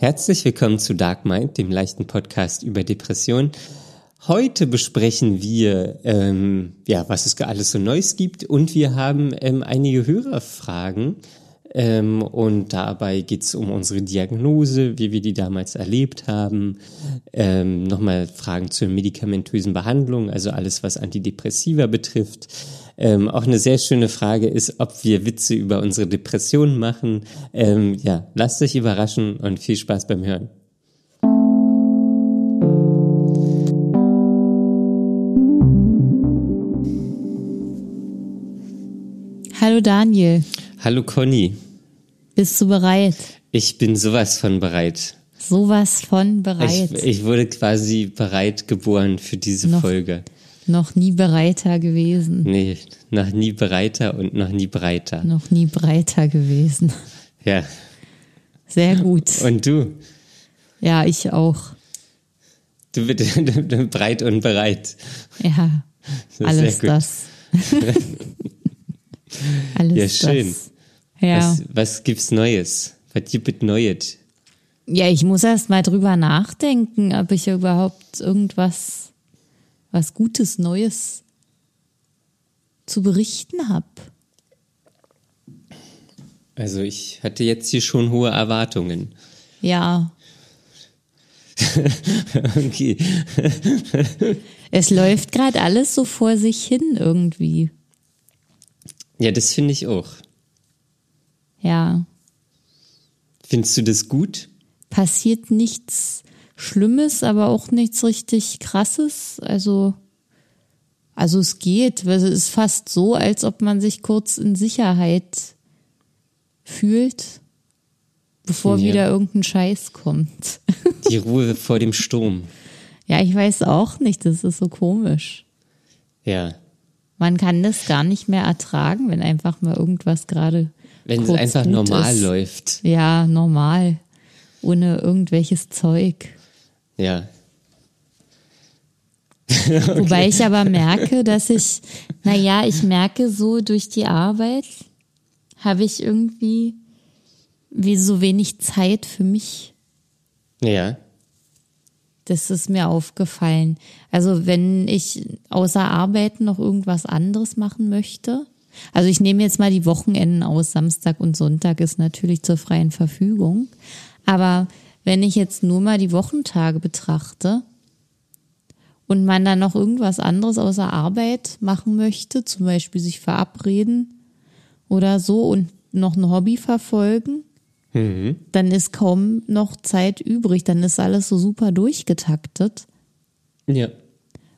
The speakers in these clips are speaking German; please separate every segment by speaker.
Speaker 1: Herzlich willkommen zu Dark Mind, dem leichten Podcast über Depression. Heute besprechen wir, ähm, ja, was es alles so Neues gibt und wir haben ähm, einige Hörerfragen. Ähm, und dabei geht es um unsere Diagnose, wie wir die damals erlebt haben. Ähm, Nochmal Fragen zur medikamentösen Behandlung, also alles, was Antidepressiva betrifft. Ähm, auch eine sehr schöne Frage ist, ob wir Witze über unsere Depressionen machen. Ähm, ja, lasst euch überraschen und viel Spaß beim Hören.
Speaker 2: Hallo Daniel.
Speaker 1: Hallo Conny.
Speaker 2: Bist du bereit?
Speaker 1: Ich bin sowas von bereit.
Speaker 2: Sowas von bereit.
Speaker 1: Ich, ich wurde quasi bereit geboren für diese
Speaker 2: Noch-
Speaker 1: Folge.
Speaker 2: Noch nie bereiter gewesen.
Speaker 1: Nee, noch nie bereiter und noch nie breiter.
Speaker 2: Noch nie breiter gewesen.
Speaker 1: Ja.
Speaker 2: Sehr gut.
Speaker 1: Und du?
Speaker 2: Ja, ich auch.
Speaker 1: Du bist breit und bereit.
Speaker 2: Ja,
Speaker 1: Das
Speaker 2: alles das. alles
Speaker 1: Ja, schön.
Speaker 2: das. Ja.
Speaker 1: Was, was gibt's Neues? Was gibt Neues?
Speaker 2: ja, ich muss erst mal drüber nachdenken, ob ich überhaupt irgendwas, was Gutes, Neues zu berichten habe.
Speaker 1: Also ich hatte jetzt hier schon hohe Erwartungen.
Speaker 2: Ja,
Speaker 1: Okay.
Speaker 2: es läuft gerade alles so vor sich hin irgendwie.
Speaker 1: Ja, das finde ich auch.
Speaker 2: Ja.
Speaker 1: Findest du das gut?
Speaker 2: passiert nichts Schlimmes, aber auch nichts richtig Krasses. Also, also es geht. weil Es ist fast so, als ob man sich kurz in Sicherheit fühlt, bevor
Speaker 1: Ja.
Speaker 2: wieder irgendein Scheiß kommt.
Speaker 1: Die Ruhe vor dem Sturm.
Speaker 2: ja, ich weiß auch nicht. Das ist so komisch.
Speaker 1: Ja.
Speaker 2: Man kann das gar nicht mehr ertragen, wenn einfach mal irgendwas gerade
Speaker 1: Wenn es einfach normal
Speaker 2: ist.
Speaker 1: läuft.
Speaker 2: Ja, normal. Ohne irgendwelches Zeug.
Speaker 1: Ja.
Speaker 2: Wobei ich aber merke, dass ich, naja, ich merke so durch die Arbeit habe ich irgendwie wie so wenig Zeit für mich.
Speaker 1: Ja.
Speaker 2: Das ist mir aufgefallen. Also wenn ich außer Arbeit noch irgendwas anderes machen möchte, also ich nehme jetzt mal die Wochenenden aus, Samstag und Sonntag ist natürlich zur freien Verfügung. Aber wenn ich jetzt nur mal die Wochentage betrachte und man dann noch irgendwas anderes außer Arbeit machen möchte, zum Beispiel sich verabreden oder so und noch ein Hobby verfolgen, dann ist kaum noch Zeit übrig. Dann ist alles so super durchgetaktet.
Speaker 1: Ja.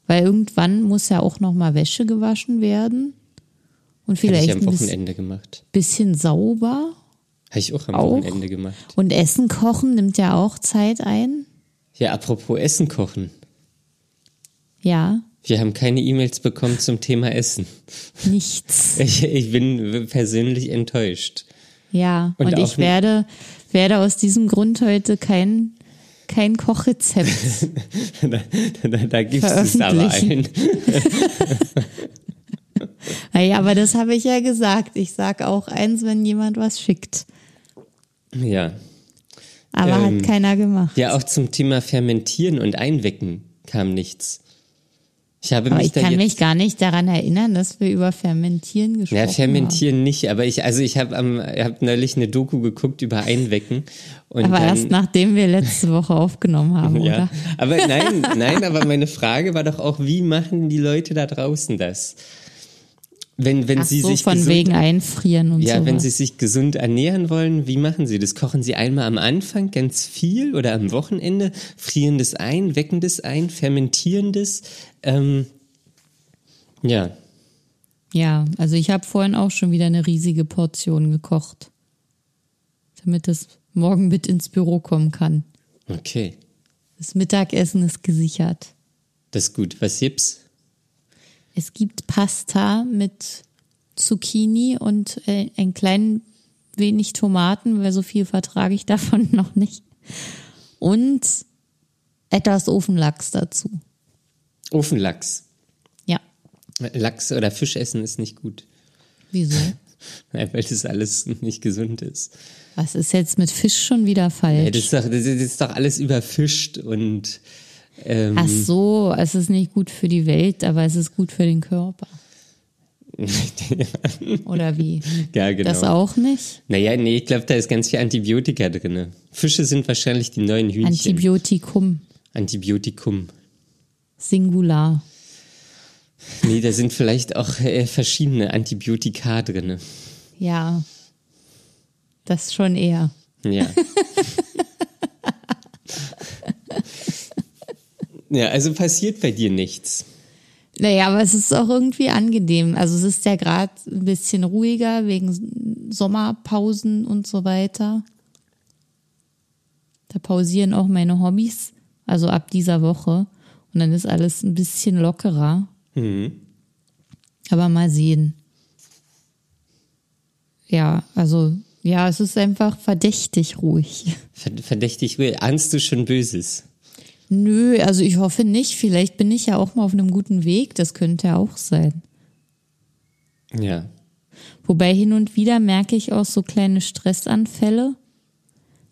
Speaker 2: Weil irgendwann muss ja auch noch mal Wäsche gewaschen werden. Und vielleicht
Speaker 1: ich am
Speaker 2: ein bisschen,
Speaker 1: Wochenende gemacht.
Speaker 2: bisschen sauber.
Speaker 1: Habe ich auch am
Speaker 2: Auch?
Speaker 1: Wochenende gemacht.
Speaker 2: Und Essen kochen nimmt ja auch Zeit ein.
Speaker 1: Ja, apropos Essen kochen.
Speaker 2: Ja,
Speaker 1: Wir haben keine E-Mails bekommen zum Thema Essen.
Speaker 2: nichts.
Speaker 1: Ich, ich bin persönlich enttäuscht.
Speaker 2: Ja,
Speaker 1: Und
Speaker 2: und, ich werde, werde aus diesem Grund heute kein, kein Kochrezept.
Speaker 1: da, da, da gibst es aber ein.
Speaker 2: naja, aber das habe ich ja gesagt. Ich sag auch eins, wenn jemand was schickt.
Speaker 1: Ja.
Speaker 2: Aber
Speaker 1: Ähm,
Speaker 2: hat keiner gemacht.
Speaker 1: Ja, auch zum Thema Fermentieren und Einwecken kam nichts. Ich habe
Speaker 2: aber
Speaker 1: mich
Speaker 2: ich kann mich gar nicht daran erinnern, dass wir über Fermentieren gesprochen
Speaker 1: Ja,
Speaker 2: haben.
Speaker 1: fermentieren nicht, aber ich, also ich habe am, hab neulich eine Doku geguckt über Einwecken und
Speaker 2: Aber
Speaker 1: dann,
Speaker 2: erst nachdem wir letzte Woche aufgenommen haben,
Speaker 1: ja,
Speaker 2: oder?
Speaker 1: aber nein, nein, aber meine Frage war doch auch, wie machen die Leute da draußen das? Wenn, wenn
Speaker 2: Ach
Speaker 1: sie
Speaker 2: so,
Speaker 1: sich
Speaker 2: von
Speaker 1: gesund,
Speaker 2: wegen Einfrieren und
Speaker 1: ja,
Speaker 2: so.
Speaker 1: wenn sie sich gesund ernähren wollen, wie machen sie das? Kochen sie einmal am Anfang ganz viel oder am Wochenende, frieren das ein, wecken das ein, fermentieren das? Ähm, ja,
Speaker 2: Ja, also ich habe vorhin auch schon wieder eine riesige Portion gekocht, damit es morgen mit ins Büro kommen kann.
Speaker 1: okay,
Speaker 2: Das Mittagessen ist gesichert.
Speaker 1: das ist gut. Was gibt's?
Speaker 2: Es gibt Pasta mit Zucchini und äh, ein klein wenig Tomaten, weil so viel vertrage ich davon noch nicht. Und etwas Ofenlachs dazu.
Speaker 1: Ofenlachs.
Speaker 2: Ja.
Speaker 1: Lachs oder Fisch essen ist nicht gut.
Speaker 2: Wieso?
Speaker 1: Weil das alles nicht gesund ist.
Speaker 2: Was ist jetzt mit Fisch schon wieder falsch?
Speaker 1: Ja, das, ist doch, das ist doch alles überfischt und ähm,
Speaker 2: Ach so, es ist nicht gut für die Welt, aber es ist gut für den Körper. Oder wie?
Speaker 1: ja, genau.
Speaker 2: Das auch nicht?
Speaker 1: Naja, nee, ich glaube, da ist ganz viel Antibiotika drin. Fische sind wahrscheinlich die neuen Hühnchen.
Speaker 2: Antibiotikum.
Speaker 1: Antibiotikum.
Speaker 2: Singular.
Speaker 1: Nee, da sind vielleicht auch äh, verschiedene Antibiotika drin.
Speaker 2: Ja. Das schon eher.
Speaker 1: Ja. ja, also passiert bei dir nichts.
Speaker 2: Naja, aber es ist auch irgendwie angenehm. Also es ist ja gerade ein bisschen ruhiger wegen Sommerpausen und so weiter. Da pausieren auch meine Hobbys, also ab dieser Woche. Und dann ist alles ein bisschen lockerer.
Speaker 1: Mhm.
Speaker 2: Aber mal sehen. Ja, also ja, es ist einfach verdächtig ruhig.
Speaker 1: Verdächtig ruhig. Ahnst du schon Böses?
Speaker 2: Nö, also ich hoffe nicht. Vielleicht bin ich ja auch mal auf einem guten Weg. Das könnte ja auch sein.
Speaker 1: Ja.
Speaker 2: Wobei hin und wieder merke ich auch so kleine Stressanfälle,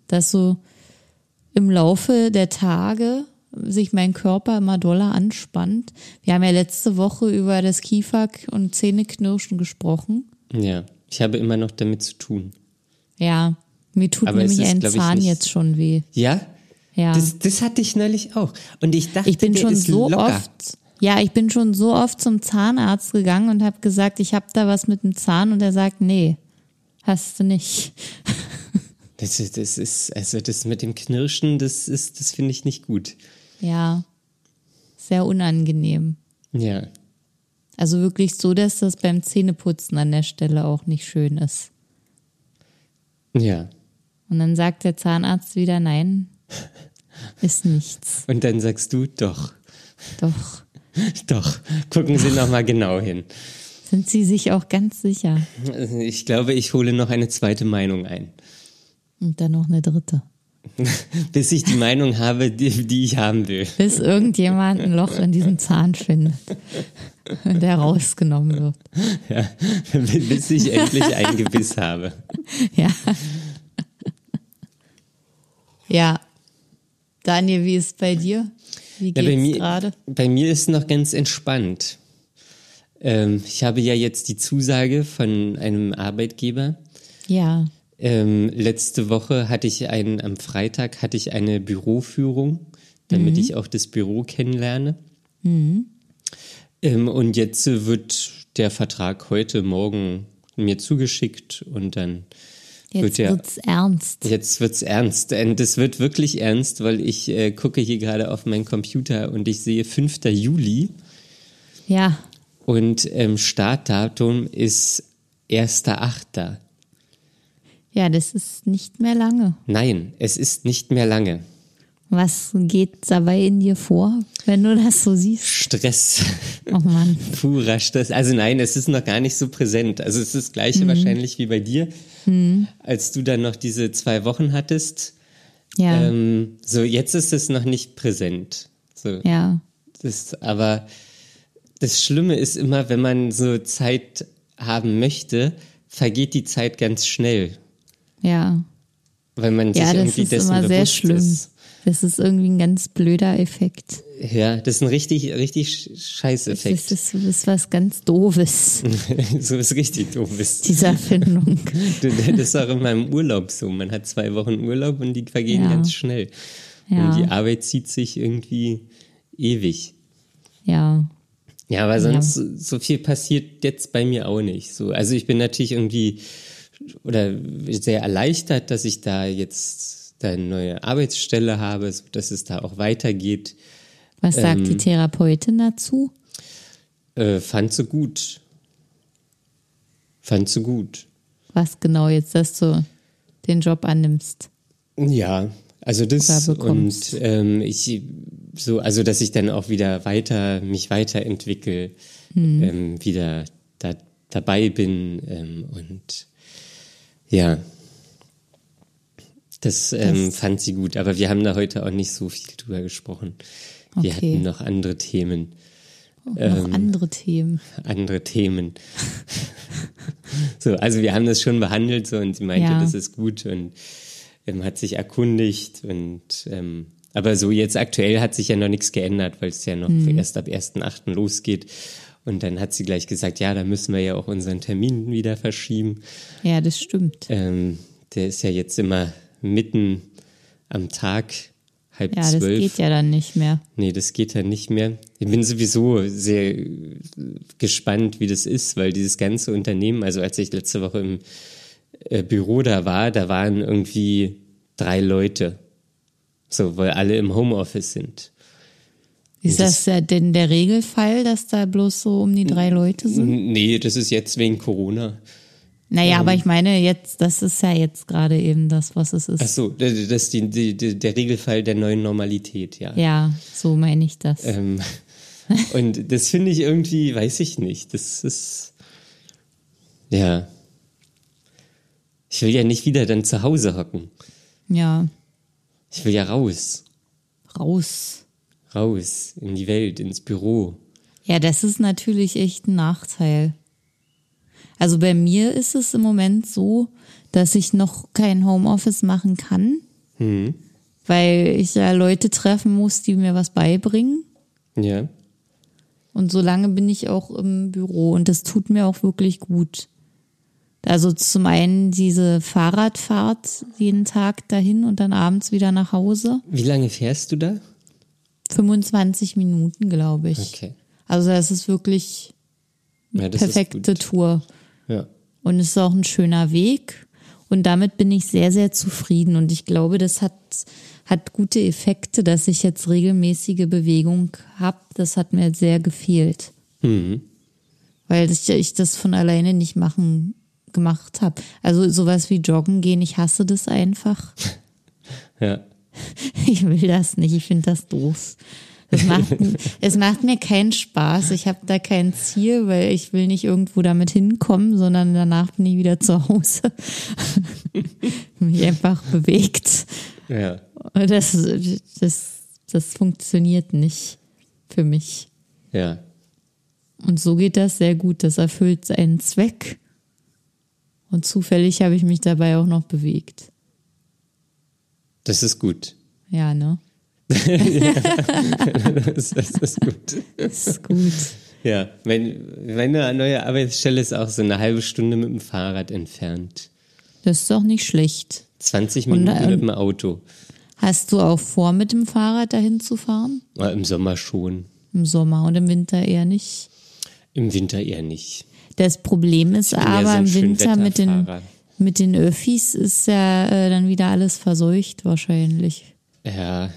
Speaker 2: dass so im Laufe der Tage sich mein Körper immer doller anspannt. Wir haben ja letzte Woche über das Kiefer- und Zähneknirschen gesprochen.
Speaker 1: Ja. Ich habe immer noch damit zu tun.
Speaker 2: Ja, mir tut
Speaker 1: Aber
Speaker 2: nämlich
Speaker 1: ist,
Speaker 2: ein Zahn
Speaker 1: nicht-
Speaker 2: jetzt schon weh.
Speaker 1: Ja?
Speaker 2: Ja.
Speaker 1: Das, das hatte ich neulich auch. Und ich dachte,
Speaker 2: Ich bin schon
Speaker 1: ist
Speaker 2: so
Speaker 1: locker.
Speaker 2: oft, ja, ich bin schon so oft zum Zahnarzt gegangen und habe gesagt, ich habe da was mit dem Zahn und er sagt, nee, hast du nicht.
Speaker 1: Das, ist- das ist, also das mit dem Knirschen, das ist, das finde ich nicht gut.
Speaker 2: Ja, sehr unangenehm.
Speaker 1: Ja.
Speaker 2: Also wirklich so, dass das beim Zähneputzen an der Stelle auch nicht schön ist.
Speaker 1: Ja.
Speaker 2: Und dann sagt der Zahnarzt wieder, nein, ist nichts.
Speaker 1: Und dann sagst du, doch,
Speaker 2: Doch,
Speaker 1: doch, gucken Sie noch mal genau hin.
Speaker 2: sind Sie sich auch ganz sicher.
Speaker 1: Ich glaube, ich hole noch eine zweite Meinung ein.
Speaker 2: Und dann noch eine dritte.
Speaker 1: Bis ich die Meinung habe, die, die ich haben will.
Speaker 2: Bis irgendjemand ein Loch in diesem Zahn findet und der rausgenommen wird.
Speaker 1: Ja. Bis ich endlich ein Gebiss habe.
Speaker 2: Ja. Ja. Daniel, wie ist bei dir? Wie
Speaker 1: Ja, bei mir,
Speaker 2: gerade?
Speaker 1: bei mir ist noch ganz entspannt. Ähm, ich habe ja jetzt die Zusage von einem Arbeitgeber.
Speaker 2: Ja.
Speaker 1: Ähm, letzte Woche hatte ich einen, am Freitag hatte ich eine Büroführung, damit ich auch das Büro kennenlerne. Ähm, und jetzt wird der Vertrag heute Morgen mir zugeschickt und dann wird
Speaker 2: Jetzt
Speaker 1: der
Speaker 2: wird's ernst.
Speaker 1: Jetzt wird's ernst. Und es wird wirklich ernst, weil ich äh, gucke hier gerade auf meinen Computer und ich sehe 5. Juli
Speaker 2: Ja.
Speaker 1: und ähm, Startdatum ist 1.8.
Speaker 2: Ja, das ist nicht mehr lange.
Speaker 1: Nein, es ist nicht mehr lange.
Speaker 2: Was geht dabei in dir vor, wenn du das so siehst?
Speaker 1: Stress,
Speaker 2: Oh Mann.
Speaker 1: purer Stress. Also nein, es ist noch gar nicht so präsent. Also es ist das gleiche wahrscheinlich wie bei dir, als du dann noch diese zwei Wochen hattest.
Speaker 2: Ja.
Speaker 1: Ähm, so, jetzt ist es noch nicht präsent. So,
Speaker 2: ja.
Speaker 1: Das, aber das Schlimme ist immer, wenn man so Zeit haben möchte, vergeht die Zeit ganz schnell,
Speaker 2: Ja.
Speaker 1: weil man sich
Speaker 2: Ja, das
Speaker 1: irgendwie
Speaker 2: ist
Speaker 1: dessen
Speaker 2: immer sehr
Speaker 1: bewusst
Speaker 2: schlimm.
Speaker 1: ist.
Speaker 2: Das ist irgendwie ein ganz blöder Effekt.
Speaker 1: Ja, das ist ein richtig, richtig scheiß
Speaker 2: Das
Speaker 1: Effekt.
Speaker 2: ist, das ist was ganz Doofes,
Speaker 1: so ist richtig doof ist.
Speaker 2: diese Erfindung.
Speaker 1: Du, Das ist auch immer im Urlaub so. Man hat zwei Wochen Urlaub und die vergehen
Speaker 2: Ja.
Speaker 1: ganz schnell.
Speaker 2: Ja.
Speaker 1: Und die Arbeit zieht sich irgendwie ewig.
Speaker 2: Ja.
Speaker 1: Ja, aber sonst so viel passiert jetzt bei mir auch nicht. So, also ich bin natürlich irgendwie oder sehr erleichtert, dass ich da jetzt da eine neue Arbeitsstelle habe, so dass es da auch weitergeht.
Speaker 2: Was sagt
Speaker 1: Ähm.
Speaker 2: die Therapeutin dazu?
Speaker 1: Äh, fand sie gut. Fand sie gut.
Speaker 2: Was genau jetzt, dass du den Job annimmst?
Speaker 1: Ja, also das und ähm, ich so, also dass ich dann auch wieder weiter mich weiterentwickle,
Speaker 2: Mhm.
Speaker 1: ähm, wieder da, dabei bin ähm, und ja, das, ähm,
Speaker 2: Das-
Speaker 1: fand sie gut. Aber wir haben da heute auch nicht so viel drüber gesprochen. Wir
Speaker 2: Okay.
Speaker 1: hatten noch andere Themen,
Speaker 2: Auch
Speaker 1: Ähm.
Speaker 2: noch andere Themen.
Speaker 1: andere Themen. So, also wir haben das schon behandelt so und sie meinte,
Speaker 2: Ja.
Speaker 1: das ist gut und ähm, hat sich erkundigt und ähm, aber so jetzt aktuell hat sich ja noch nichts geändert, weil es ja noch
Speaker 2: Mhm.
Speaker 1: erst ab 1.8. losgeht. Und dann hat sie gleich gesagt, ja, da müssen wir ja auch unseren Termin wieder verschieben.
Speaker 2: Ja, das stimmt.
Speaker 1: Ähm, der ist ja jetzt immer mitten am Tag, halb
Speaker 2: Ja, das
Speaker 1: zwölf.
Speaker 2: geht ja dann nicht mehr.
Speaker 1: Nee, das geht ja nicht mehr. Ich bin sowieso sehr gespannt, wie das ist, weil dieses ganze Unternehmen, also als ich letzte Woche im äh, Büro da war, da waren irgendwie drei Leute. So, weil alle im Homeoffice sind.
Speaker 2: Ist
Speaker 1: Das-
Speaker 2: das ja denn der Regelfall, dass da bloß so um die drei Leute sind?
Speaker 1: Nee, das ist jetzt wegen Corona.
Speaker 2: Naja, aber ich meine jetzt, das ist ja jetzt gerade eben das, was es
Speaker 1: Ach
Speaker 2: ist.
Speaker 1: so, das ist die, die, die, der Regelfall der neuen Normalität, ja.
Speaker 2: Ja, so meine ich das.
Speaker 1: Ähm, und das finde ich irgendwie, weiß ich nicht. Das ist, ja. Ich will ja nicht wieder dann zu Hause hocken.
Speaker 2: Ja,
Speaker 1: Ich will ja raus.
Speaker 2: raus.
Speaker 1: Raus in die Welt, ins Büro.
Speaker 2: Ja, das ist natürlich echt ein Nachteil. Also bei mir ist es im Moment so, dass ich noch kein Homeoffice machen kann,
Speaker 1: Hm.
Speaker 2: weil ich ja Leute treffen muss, die mir was beibringen.
Speaker 1: Ja.
Speaker 2: Und solange bin ich auch im Büro und das tut mir auch wirklich gut. Also zum einen diese Fahrradfahrt jeden Tag dahin und dann abends wieder nach Hause.
Speaker 1: Wie lange fährst du da?
Speaker 2: 25 Minuten, glaube ich.
Speaker 1: Okay.
Speaker 2: Also das ist wirklich
Speaker 1: Ja, das
Speaker 2: perfekte. Tour.
Speaker 1: Ja.
Speaker 2: Und es ist auch ein schöner Weg. Und damit bin ich sehr, sehr zufrieden. Und ich glaube, das hat, hat gute Effekte, dass ich jetzt regelmäßige Bewegung habe. Das hat mir sehr gefehlt.
Speaker 1: Mhm.
Speaker 2: Weil ich, ich das von alleine nicht machen gemacht habe. Also sowas wie Joggen gehen, ich hasse das einfach.
Speaker 1: Ja.
Speaker 2: Ich will das nicht, ich finde das doof. Es macht, es macht mir keinen Spaß. Ich habe da kein Ziel, weil ich will nicht irgendwo damit hinkommen, sondern danach bin ich wieder zu Hause. Mich einfach bewegt.
Speaker 1: Ja.
Speaker 2: Das, das, das funktioniert nicht für mich.
Speaker 1: Ja.
Speaker 2: Und so geht das sehr gut. Das erfüllt seinen Zweck. Und zufällig habe ich mich dabei auch noch bewegt.
Speaker 1: Das ist gut.
Speaker 2: Ja, ne?
Speaker 1: Das, das ist gut.
Speaker 2: Das ist gut.
Speaker 1: Ja. Mein, meine neue Arbeitsstelle ist auch so eine halbe Stunde mit dem Fahrrad entfernt.
Speaker 2: Das ist doch nicht schlecht.
Speaker 1: 20
Speaker 2: Und,
Speaker 1: Minuten
Speaker 2: ähm,
Speaker 1: mit dem Auto.
Speaker 2: Hast du auch vor, mit dem Fahrrad dahin zu fahren?
Speaker 1: Ja, Im Sommer schon.
Speaker 2: Im Sommer und im Winter eher nicht.
Speaker 1: Im Winter eher nicht.
Speaker 2: Das Problem ist
Speaker 1: ja
Speaker 2: aber
Speaker 1: so
Speaker 2: im Winter mit den, mit den Öffis ist ja äh, dann wieder alles verseucht wahrscheinlich.
Speaker 1: Ja.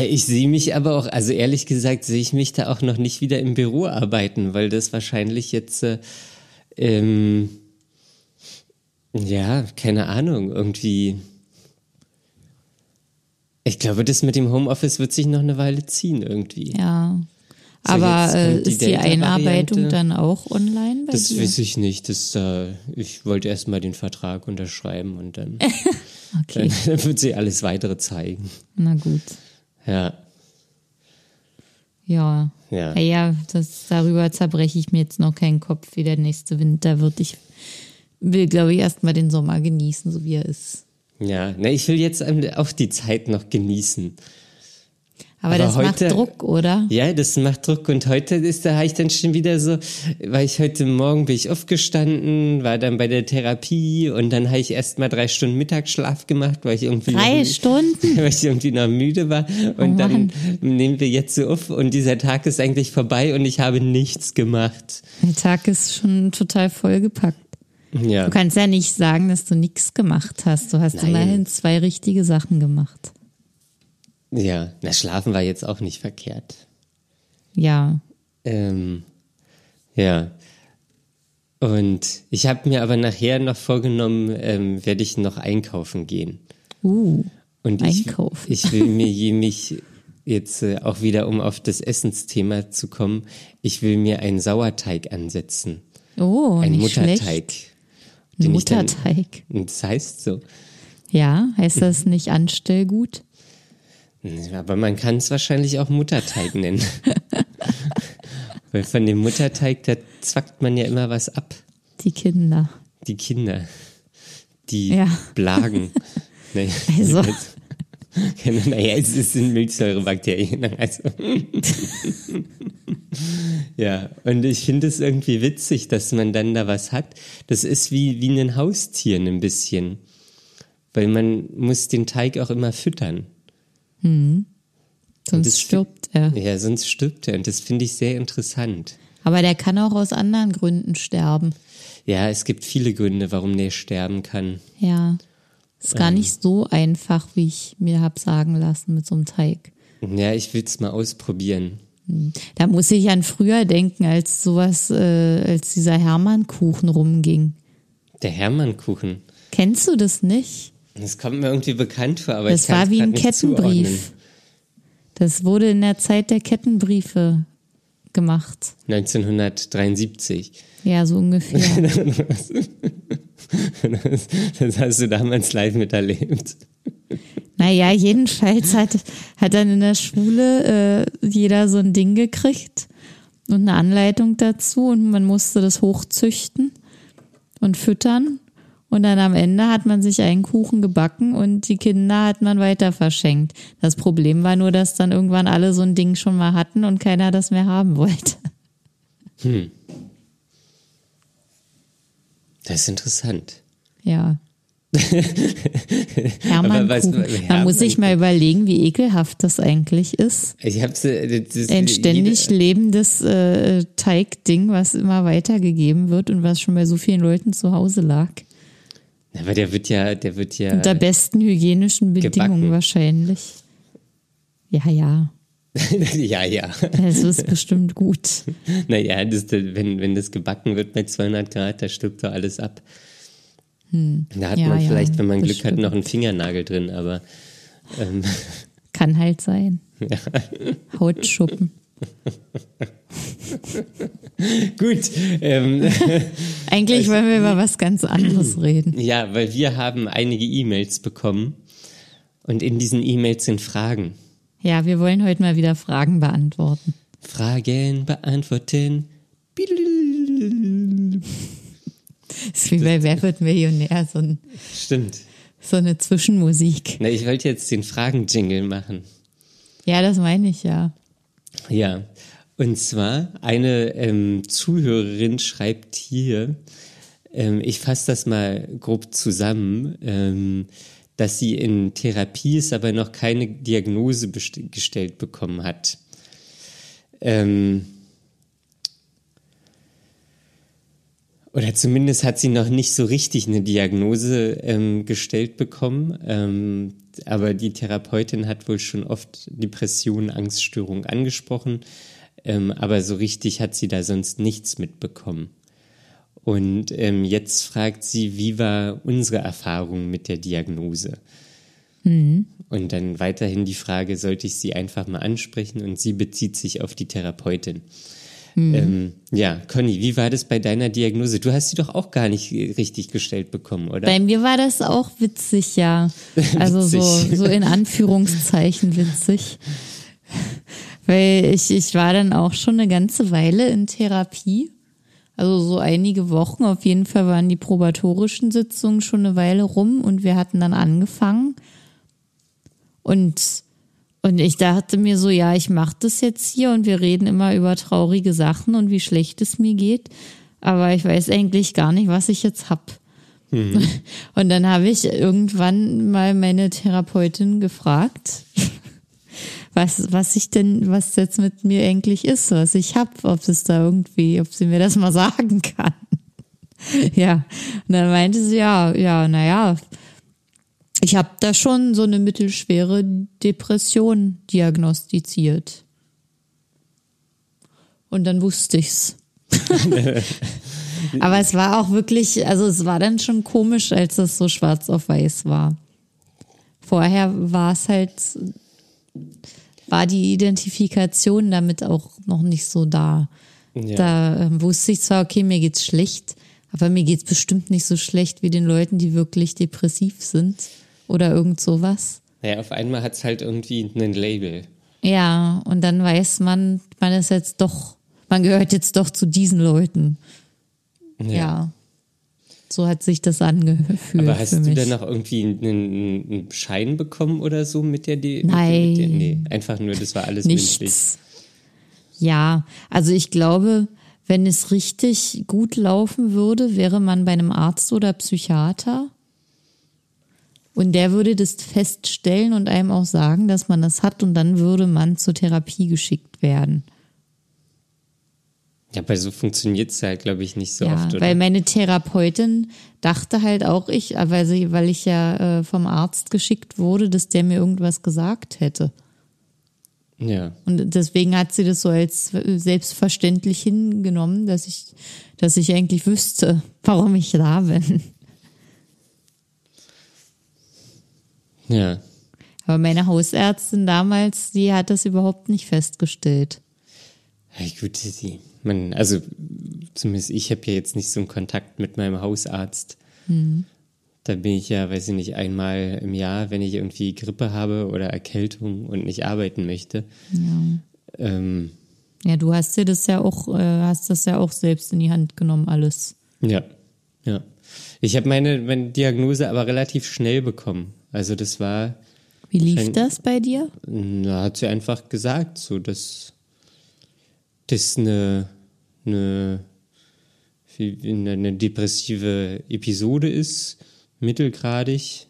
Speaker 1: Ich sehe mich aber auch, also ehrlich gesagt, sehe ich mich da auch noch nicht wieder im Büro arbeiten, weil das wahrscheinlich jetzt, äh, ähm, ja, keine Ahnung, irgendwie. Ich glaube, das mit dem Homeoffice wird sich noch eine Weile ziehen irgendwie.
Speaker 2: Ja.
Speaker 1: So,
Speaker 2: Aber äh, ist die. Einarbeitung dann auch online bei
Speaker 1: Das
Speaker 2: dir?
Speaker 1: weiß ich nicht. Das, äh, ich wollte erst mal den Vertrag unterschreiben und dann,
Speaker 2: Okay,
Speaker 1: dann wird sie alles weitere zeigen.
Speaker 2: na gut.
Speaker 1: Ja.
Speaker 2: Ja.
Speaker 1: Ja.
Speaker 2: Naja, das, darüber zerbreche ich mir jetzt noch keinen Kopf, wie der nächste Winter wird. Ich will, glaube ich, erst mal den Sommer genießen, so wie er ist.
Speaker 1: Ja, na, ich will jetzt ähm, auch die Zeit noch genießen.
Speaker 2: Aber,
Speaker 1: Aber
Speaker 2: das
Speaker 1: heute-
Speaker 2: macht Druck, oder?
Speaker 1: Ja, das macht Druck und heute ist da habe ich dann schon wieder so, weil ich heute Morgen bin ich aufgestanden, war dann bei der Therapie und dann habe ich erst mal drei Stunden Mittagsschlaf gemacht, weil ich irgendwie
Speaker 2: Drei
Speaker 1: noch,
Speaker 2: Stunden?
Speaker 1: weil ich irgendwie noch müde war und
Speaker 2: Oh
Speaker 1: dann nehmen wir jetzt so auf und dieser Tag ist eigentlich vorbei und ich habe nichts gemacht.
Speaker 2: Der Tag ist schon total vollgepackt.
Speaker 1: Ja.
Speaker 2: Du kannst ja nicht sagen, dass du nichts gemacht hast. Du hast
Speaker 1: Nein.
Speaker 2: immerhin zwei richtige Sachen gemacht.
Speaker 1: Ja, na schlafen war jetzt auch nicht verkehrt.
Speaker 2: Ja.
Speaker 1: Ähm, ja. Und ich habe mir aber nachher noch vorgenommen, ähm, werde ich noch einkaufen gehen.
Speaker 2: Uh.
Speaker 1: Und ich,
Speaker 2: Einkaufen.
Speaker 1: ich will mir je- mich jetzt äh, auch wieder, um auf das Essensthema zu kommen, ich will mir einen Sauerteig ansetzen.
Speaker 2: Oh,
Speaker 1: Ein Mutterteig. dann-
Speaker 2: Mutterteig.
Speaker 1: Und das heißt so.
Speaker 2: Ja, heißt das nicht Anstellgut?
Speaker 1: Aber man kann es wahrscheinlich auch Mutterteig nennen. Weil von dem Mutterteig, da zwackt man ja immer was ab.
Speaker 2: Die Kinder.
Speaker 1: Die Kinder. Die
Speaker 2: Ja.
Speaker 1: Blagen. Nee.
Speaker 2: Also.
Speaker 1: naja, es es sind Milchsäurebakterien. Also. ja, und ich finde es irgendwie witzig, dass man dann da was hat. Das ist wie, wie ein Haustier ein bisschen. Weil man muss den Teig auch immer füttern.
Speaker 2: Sonst
Speaker 1: das-
Speaker 2: stirbt er.
Speaker 1: Ja, sonst stirbt er. Und das finde ich sehr interessant.
Speaker 2: Aber der kann auch aus anderen Gründen sterben.
Speaker 1: Ja, es gibt viele Gründe, warum der sterben kann.
Speaker 2: Ja. Ist gar
Speaker 1: Ähm.
Speaker 2: nicht so einfach, wie ich mir hab sagen lassen mit so einem Teig.
Speaker 1: Ja, ich will es mal ausprobieren.
Speaker 2: Da muss ich an früher denken, als sowas, äh, als dieser Hermannkuchen rumging.
Speaker 1: Der Hermannkuchen.
Speaker 2: Kennst du das nicht?
Speaker 1: Das kommt mir irgendwie bekannt vor, aber
Speaker 2: Das
Speaker 1: ich
Speaker 2: war wie ein. Kettenbrief. Das wurde in der Zeit der Kettenbriefe gemacht.
Speaker 1: 1973.
Speaker 2: Ja, so ungefähr.
Speaker 1: Das, das hast du damals live miterlebt.
Speaker 2: Naja, jedenfalls hat, hat dann in der Schule äh, jeder so ein Ding gekriegt und eine Anleitung dazu und man musste das hochzüchten und füttern. Und dann am Ende hat man sich einen Kuchen gebacken und die Kinder hat man weiter verschenkt. Das Problem war nur, dass dann irgendwann alle so ein Ding schon mal hatten und keiner das mehr haben wollte.
Speaker 1: Das ist interessant.
Speaker 2: Ja.
Speaker 1: Aber was-
Speaker 2: Hermannkuchen. Man muss sich mal überlegen, wie ekelhaft das eigentlich ist.
Speaker 1: Ich hab's, äh, das
Speaker 2: Ein ständig
Speaker 1: jede-
Speaker 2: lebendes äh, Teigding, was immer weitergegeben wird und was schon bei so vielen Leuten zu Hause lag.
Speaker 1: Aber der wird ja, der wird ja.
Speaker 2: Unter besten hygienischen Bedingungen
Speaker 1: Gebacken.
Speaker 2: wahrscheinlich. Ja, ja.
Speaker 1: ja, ja.
Speaker 2: Das ist bestimmt gut.
Speaker 1: Naja, das, wenn, wenn das gebacken wird bei 200 Grad, da stirbt doch alles ab. Da hat
Speaker 2: Hm. Ja,
Speaker 1: man
Speaker 2: ja,
Speaker 1: vielleicht, wenn man Glück hat,
Speaker 2: stimmt.
Speaker 1: noch einen Fingernagel drin, aber ähm,
Speaker 2: Kann halt sein. Hautschuppen.
Speaker 1: gut. Ähm,
Speaker 2: Eigentlich wollen wir über was ganz anderes reden.
Speaker 1: ja, weil wir haben einige E-Mails bekommen und in diesen E-Mails sind Fragen.
Speaker 2: Ja, wir wollen heute mal wieder Fragen beantworten.
Speaker 1: Fragen beantworten.
Speaker 2: Das ist wie bei Wer wird Millionär, so, ein,
Speaker 1: Stimmt.
Speaker 2: so eine Zwischenmusik.
Speaker 1: Na, ich wollte jetzt den Fragen-Jingle machen.
Speaker 2: Ja, das meine ich ja.
Speaker 1: Ja, und zwar eine ähm, Zuhörerin schreibt hier, ähm, ich fasse das mal grob zusammen, ähm, dass sie in Therapie ist, aber noch keine Diagnose gestellt bekommen hat. Ähm, oder zumindest hat sie noch nicht so richtig eine Diagnose ähm, gestellt bekommen. Ähm, aber die Therapeutin hat wohl schon oft Depressionen, Angststörungen angesprochen. Ähm, aber so richtig hat sie da sonst nichts mitbekommen. Und ähm, jetzt fragt sie, wie war unsere Erfahrung mit der Diagnose? Und dann weiterhin die Frage, sollte ich sie einfach mal ansprechen? Und sie bezieht sich auf die Therapeutin. Ähm, ja, Conny, wie war das bei deiner Diagnose? Du hast sie doch auch gar nicht richtig gestellt bekommen, oder?
Speaker 2: Bei mir war das auch witzig, ja. Also so, so in Anführungszeichen witzig. Weil ich, ich war dann auch schon eine ganze Weile in Therapie. Also so einige Wochen. Auf jeden Fall waren die probatorischen Sitzungen schon eine Weile rum und wir hatten dann angefangen. Und, und ich dachte mir so, ja, ich mache das jetzt hier und wir reden immer über traurige Sachen und wie schlecht es mir geht. Aber ich weiß eigentlich gar nicht, was ich jetzt hab. Und dann habe ich irgendwann mal meine Therapeutin gefragt, was, was ich denn, was jetzt mit mir eigentlich ist, was ich hab, ob es da irgendwie, ob sie mir das mal sagen kann. Ja, und dann meinte sie, ja, ja, naja, ich habe da schon so eine mittelschwere Depression diagnostiziert. Und dann wusste ich's. Aber es war auch wirklich, also es war dann schon komisch, als es so schwarz auf weiß war. Vorher war es halt, war die Identifikation damit auch noch nicht so da.
Speaker 1: Ja.
Speaker 2: Da ähm, wusste ich zwar, okay, mir geht's schlecht, aber mir geht's bestimmt nicht so schlecht wie den Leuten, die wirklich depressiv sind oder irgend sowas.
Speaker 1: Naja, auf einmal hat es halt irgendwie ein Label.
Speaker 2: Ja, und dann weiß man, man ist jetzt doch, man gehört jetzt doch zu diesen Leuten. Ja. So hat sich das angefühlt.
Speaker 1: Aber hast du
Speaker 2: mich.
Speaker 1: dann noch irgendwie einen, einen Schein bekommen oder so mit der D?
Speaker 2: Nein.
Speaker 1: Mit der, nee, einfach nur, das war alles.
Speaker 2: Nichts. Ja, also ich glaube, wenn es richtig gut laufen würde, wäre man bei einem Arzt oder Psychiater. Und der würde das feststellen und einem auch sagen, dass man das hat und dann würde man zur Therapie geschickt werden.
Speaker 1: Ja, aber so funktioniert es halt, glaube ich, nicht so
Speaker 2: ja,
Speaker 1: oft, oder?
Speaker 2: weil meine Therapeutin dachte halt auch ich, weil, sie, weil ich ja äh, vom Arzt geschickt wurde, dass der mir irgendwas gesagt hätte.
Speaker 1: ja.
Speaker 2: Und deswegen hat sie das so als selbstverständlich hingenommen, dass ich, dass ich eigentlich wüsste, warum ich da bin.
Speaker 1: Ja.
Speaker 2: Aber meine Hausärztin damals, die hat das überhaupt nicht festgestellt.
Speaker 1: Ja, gut, sie, man, also zumindest ich habe ja jetzt nicht so einen Kontakt mit meinem Hausarzt.
Speaker 2: Mhm.
Speaker 1: Da bin ich ja, weiß ich nicht, einmal im Jahr, wenn ich irgendwie Grippe habe oder Erkältung und nicht arbeiten möchte. Ähm,
Speaker 2: Ja, du hast dir das ja auch, äh, hast das ja auch selbst in die Hand genommen, alles.
Speaker 1: ja, ja. Ich habe meine, meine Diagnose aber relativ schnell bekommen. Also das war,
Speaker 2: Wie lief das bei dir?
Speaker 1: da hat sie einfach gesagt, so dass das eine, eine, eine, eine depressive Episode ist, mittelgradig.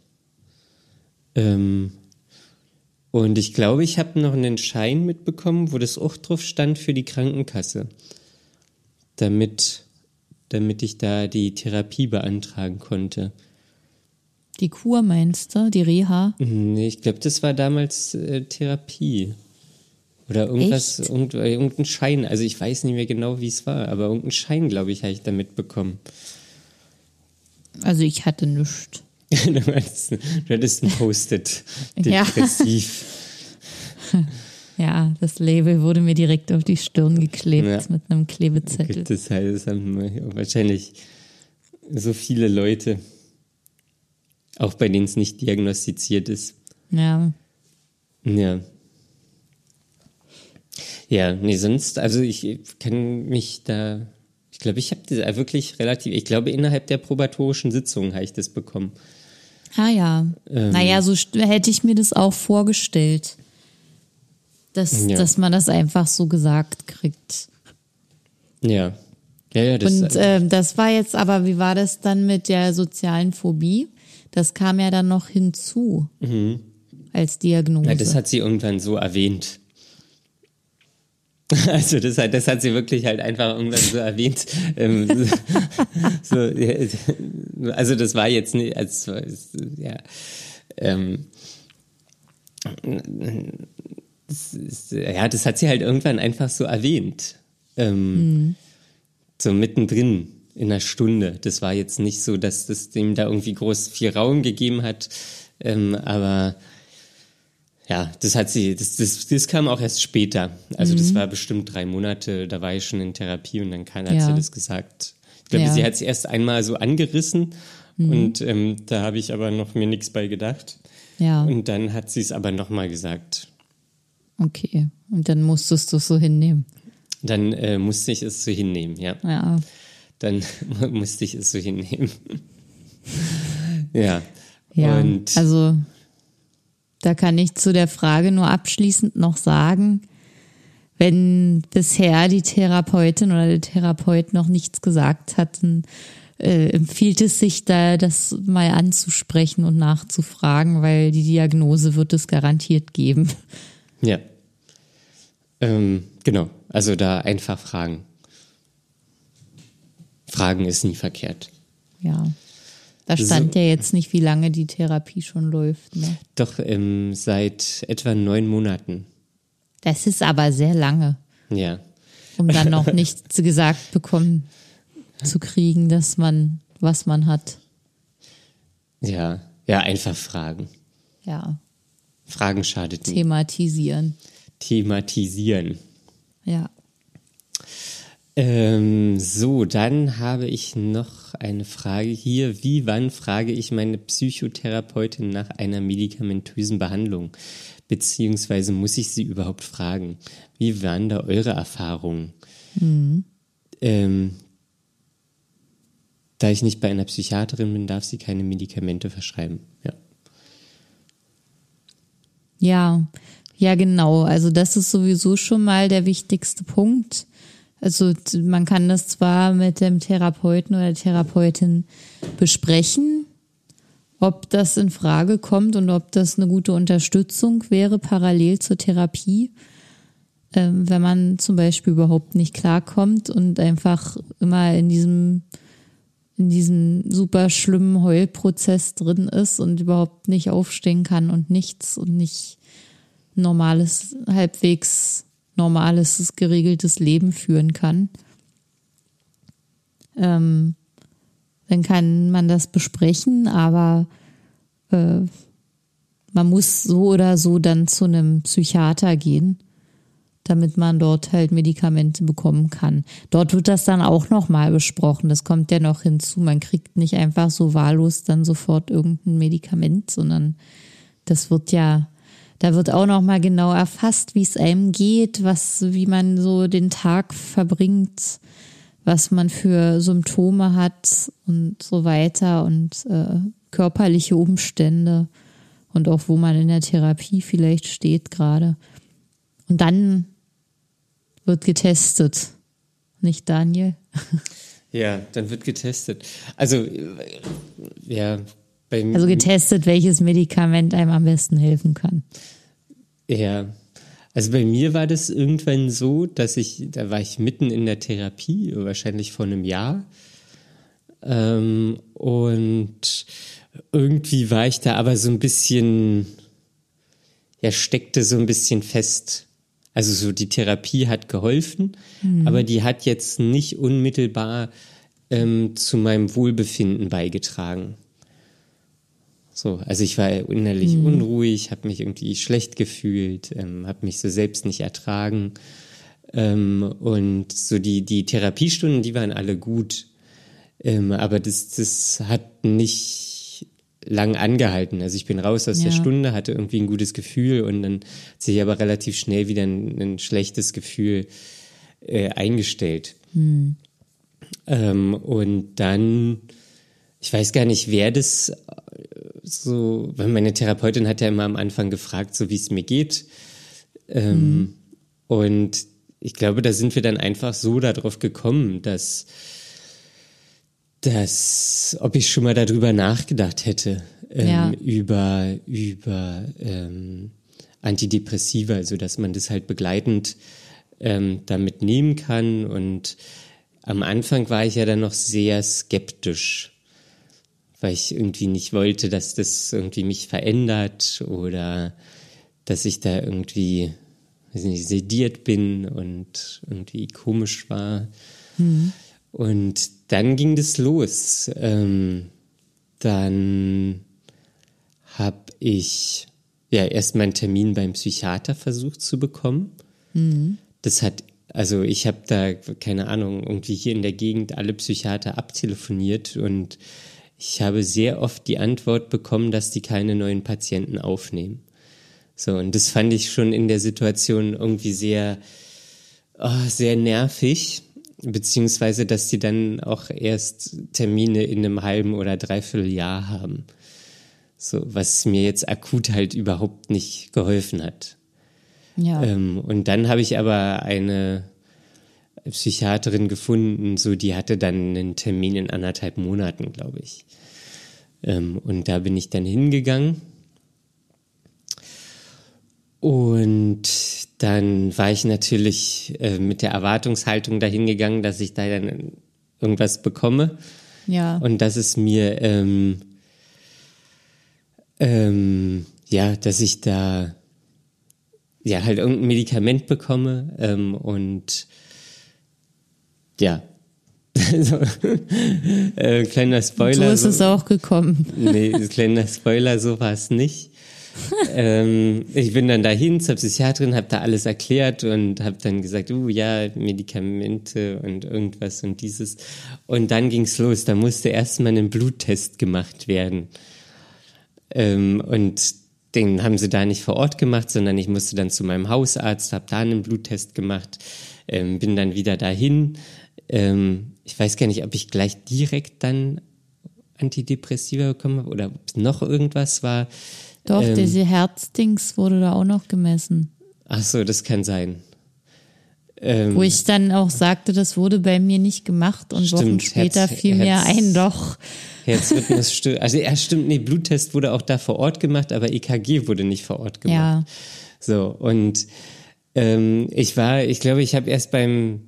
Speaker 1: Ähm, und ich glaube, ich habe noch einen Schein mitbekommen, wo das auch drauf stand für die Krankenkasse. Damit, damit ich da die Therapie beantragen konnte.
Speaker 2: Die Kur meinst du? Die Reha?
Speaker 1: Nee, ich glaube, das war damals äh, Therapie. Oder irgendwas, irgend, äh, irgendein Schein. Also ich weiß nicht mehr genau, wie es war, aber irgendeinen Schein, glaube ich, habe ich da mitbekommen.
Speaker 2: Also ich hatte nichts.
Speaker 1: du, meinst, du hattest ein Post-it.
Speaker 2: Ja.
Speaker 1: Depressiv.
Speaker 2: Ja, das Label wurde mir direkt auf die Stirn geklebt
Speaker 1: Ja.
Speaker 2: mit einem Klebezettel.
Speaker 1: Das heißt, das haben wahrscheinlich so viele Leute, auch bei denen es nicht diagnostiziert ist.
Speaker 2: Ja.
Speaker 1: Ja. Ja, nee, sonst, also ich kann mich da, ich glaube, ich habe das wirklich relativ, ich glaube, innerhalb der probatorischen Sitzung habe ich das bekommen.
Speaker 2: Ah ja.
Speaker 1: Ähm.
Speaker 2: naja, so hätte ich mir das auch vorgestellt. Dass,
Speaker 1: Ja.
Speaker 2: dass man das einfach so gesagt kriegt.
Speaker 1: Ja. Ja, ja, das,
Speaker 2: Und ähm, das war jetzt aber, wie war das dann mit der sozialen Phobie? Das kam ja dann noch hinzu als Diagnose.
Speaker 1: Mhm. ja, das hat sie irgendwann so erwähnt. Also das hat, das hat sie wirklich halt einfach irgendwann so erwähnt. Ähm, so, also das war jetzt nicht, als ja, ähm, das ist, ja, das hat sie halt irgendwann einfach so erwähnt. Ähm, So mittendrin in einer Stunde. Das war jetzt nicht so, dass das dem da irgendwie groß viel Raum gegeben hat. Ähm, aber ja, das hat sie, das, das, das kam auch erst später. Also das war bestimmt drei Monate, da war ich schon in Therapie und dann kann, hat
Speaker 2: Ja.
Speaker 1: sie das gesagt. Ich glaube,
Speaker 2: Ja.
Speaker 1: sie hat es erst einmal so angerissen und ähm, da habe ich aber noch mir nichts bei gedacht.
Speaker 2: ja,
Speaker 1: Und dann hat sie es aber nochmal gesagt.
Speaker 2: okay. Und dann musstest du es so hinnehmen.
Speaker 1: Dann äh, musste ich es so hinnehmen, ja.
Speaker 2: Ja.
Speaker 1: Dann musste ich es so hinnehmen. ja.
Speaker 2: Ja,
Speaker 1: Und
Speaker 2: also da kann ich zu der Frage nur abschließend noch sagen, wenn bisher die Therapeutin oder der Therapeut noch nichts gesagt hat, dann äh, empfiehlt es sich da, das mal anzusprechen und nachzufragen, weil die Diagnose wird es garantiert geben.
Speaker 1: ja. Ähm, genau. Also da einfach fragen. Fragen ist nie verkehrt.
Speaker 2: Ja. Da stand ja jetzt nicht, wie lange die Therapie schon läuft. Ne?
Speaker 1: Doch ähm, seit etwa neun Monaten.
Speaker 2: Das ist aber sehr lange,
Speaker 1: Ja.
Speaker 2: um dann noch nicht gesagt bekommen zu kriegen, dass man, was man hat.
Speaker 1: Ja. Ja, einfach fragen.
Speaker 2: Ja,
Speaker 1: Fragen schadet nie.
Speaker 2: thematisieren.
Speaker 1: Thematisieren.
Speaker 2: Ja.
Speaker 1: Ähm, so, dann habe ich noch eine Frage hier. Wie, wann frage ich meine Psychotherapeutin nach einer medikamentösen Behandlung? Beziehungsweise muss ich sie überhaupt fragen? Wie waren da eure Erfahrungen? Ähm, da ich nicht bei einer Psychiaterin bin, darf sie keine Medikamente verschreiben. Ja.
Speaker 2: Ja, ja, genau. Also das ist sowieso schon mal der wichtigste Punkt. Also man kann das zwar mit dem Therapeuten oder Therapeutin besprechen, ob das in Frage kommt und ob das eine gute Unterstützung wäre parallel zur Therapie, ähm, wenn man zum Beispiel überhaupt nicht klarkommt und einfach immer in diesem in diesem super schlimmen Heulprozess drin ist und überhaupt nicht aufstehen kann und nichts und nicht normales, halbwegs normales, geregeltes Leben führen kann. Ähm, dann kann man das besprechen, aber äh, man muss so oder so dann zu einem Psychiater gehen, damit man dort halt Medikamente bekommen kann. Dort wird das dann auch nochmal besprochen. Das kommt ja noch hinzu. Man kriegt nicht einfach so wahllos dann sofort irgendein Medikament, sondern das wird ja da wird auch noch mal genau erfasst, wie es einem geht, was, wie man so den Tag verbringt, was man für Symptome hat und so weiter und äh, körperliche Umstände und auch wo man in der Therapie vielleicht steht gerade. Und dann wird getestet, nicht Daniel?
Speaker 1: Ja, dann wird getestet. Also äh, ja,
Speaker 2: also getestet, welches Medikament einem am besten helfen kann.
Speaker 1: Ja, also bei mir war das irgendwann so, dass ich, da war ich mitten in der Therapie, wahrscheinlich vor einem Jahr. Ähm, und irgendwie war ich da aber so ein bisschen, ja, steckte so ein bisschen fest. Also so die Therapie hat geholfen, mhm. aber die hat jetzt nicht unmittelbar ähm, zu meinem Wohlbefinden beigetragen. So, also ich war innerlich mhm. unruhig, habe mich irgendwie schlecht gefühlt, ähm, habe mich so selbst nicht ertragen. Ähm, und so die, die Therapiestunden, die waren alle gut. Ähm, aber das, das hat nicht lang angehalten. Also ich bin raus aus ja. der Stunde, hatte irgendwie ein gutes Gefühl und dann hat sich aber relativ schnell wieder ein, ein schlechtes Gefühl äh, eingestellt. Mhm. Ähm, und dann, ich weiß gar nicht, wer das so, weil meine Therapeutin hat ja immer am Anfang gefragt, so wie es mir geht. Ähm, mhm. Und ich glaube, da sind wir dann einfach so darauf gekommen, dass, dass ob ich schon mal darüber nachgedacht hätte, ähm, ja. über, über ähm, Antidepressiva, also dass man das halt begleitend ähm, damit nehmen kann. Und am Anfang war ich ja dann noch sehr skeptisch weil ich irgendwie nicht wollte, dass das irgendwie mich verändert oder dass ich da irgendwie weiß nicht, sediert bin und irgendwie komisch war. Mhm. Und dann ging das los. Ähm, dann habe ich ja erst meinen Termin beim Psychiater versucht zu bekommen. Mhm. Das hat, also ich habe da, keine Ahnung, irgendwie hier in der Gegend alle Psychiater abtelefoniert und ich habe sehr oft die Antwort bekommen, dass die keine neuen Patienten aufnehmen. So, und das fand ich schon in der Situation irgendwie sehr, oh, sehr nervig, beziehungsweise, dass die dann auch erst Termine in einem halben oder dreiviertel Jahr haben. So, was mir jetzt akut halt überhaupt nicht geholfen hat. Ja. Ähm, und dann habe ich aber eine Psychiaterin gefunden, so die hatte dann einen Termin in anderthalb Monaten, glaube ich. Ähm, und da bin ich dann hingegangen. Und dann war ich natürlich äh, mit der Erwartungshaltung dahin gegangen, dass ich da dann irgendwas bekomme. Ja. Und dass es mir, ähm, ähm, ja, dass ich da ja halt irgendein Medikament bekomme ähm, und ja, so, äh, kleiner Spoiler.
Speaker 2: So ist so, es auch gekommen.
Speaker 1: nee, kleiner Spoiler, so war es nicht. ähm, ich bin dann dahin zur Psychiaterin, habe da alles erklärt und habe dann gesagt, uh ja, Medikamente und irgendwas und dieses. Und dann ging's los. Da musste erstmal ein Bluttest gemacht werden. Ähm, und den haben sie da nicht vor Ort gemacht, sondern ich musste dann zu meinem Hausarzt, habe da einen Bluttest gemacht, ähm, bin dann wieder dahin ähm, ich weiß gar nicht, ob ich gleich direkt dann Antidepressiva bekommen habe oder ob es noch irgendwas war.
Speaker 2: Doch,
Speaker 1: Ähm,
Speaker 2: diese Herzdings wurde da auch noch gemessen.
Speaker 1: Ach so, das kann sein. Ähm,
Speaker 2: Wo ich dann auch sagte, das wurde bei mir nicht gemacht und Wochen
Speaker 1: Stimmt,
Speaker 2: später
Speaker 1: Herz-
Speaker 2: fiel mir
Speaker 1: Herz-
Speaker 2: ein, doch.
Speaker 1: Herzrhythmus. Also ja, stimmt, nee, Bluttest wurde auch da vor Ort gemacht, aber EKG wurde nicht vor Ort gemacht.
Speaker 2: Ja.
Speaker 1: So, und ähm, ich war, ich glaube, ich habe erst beim,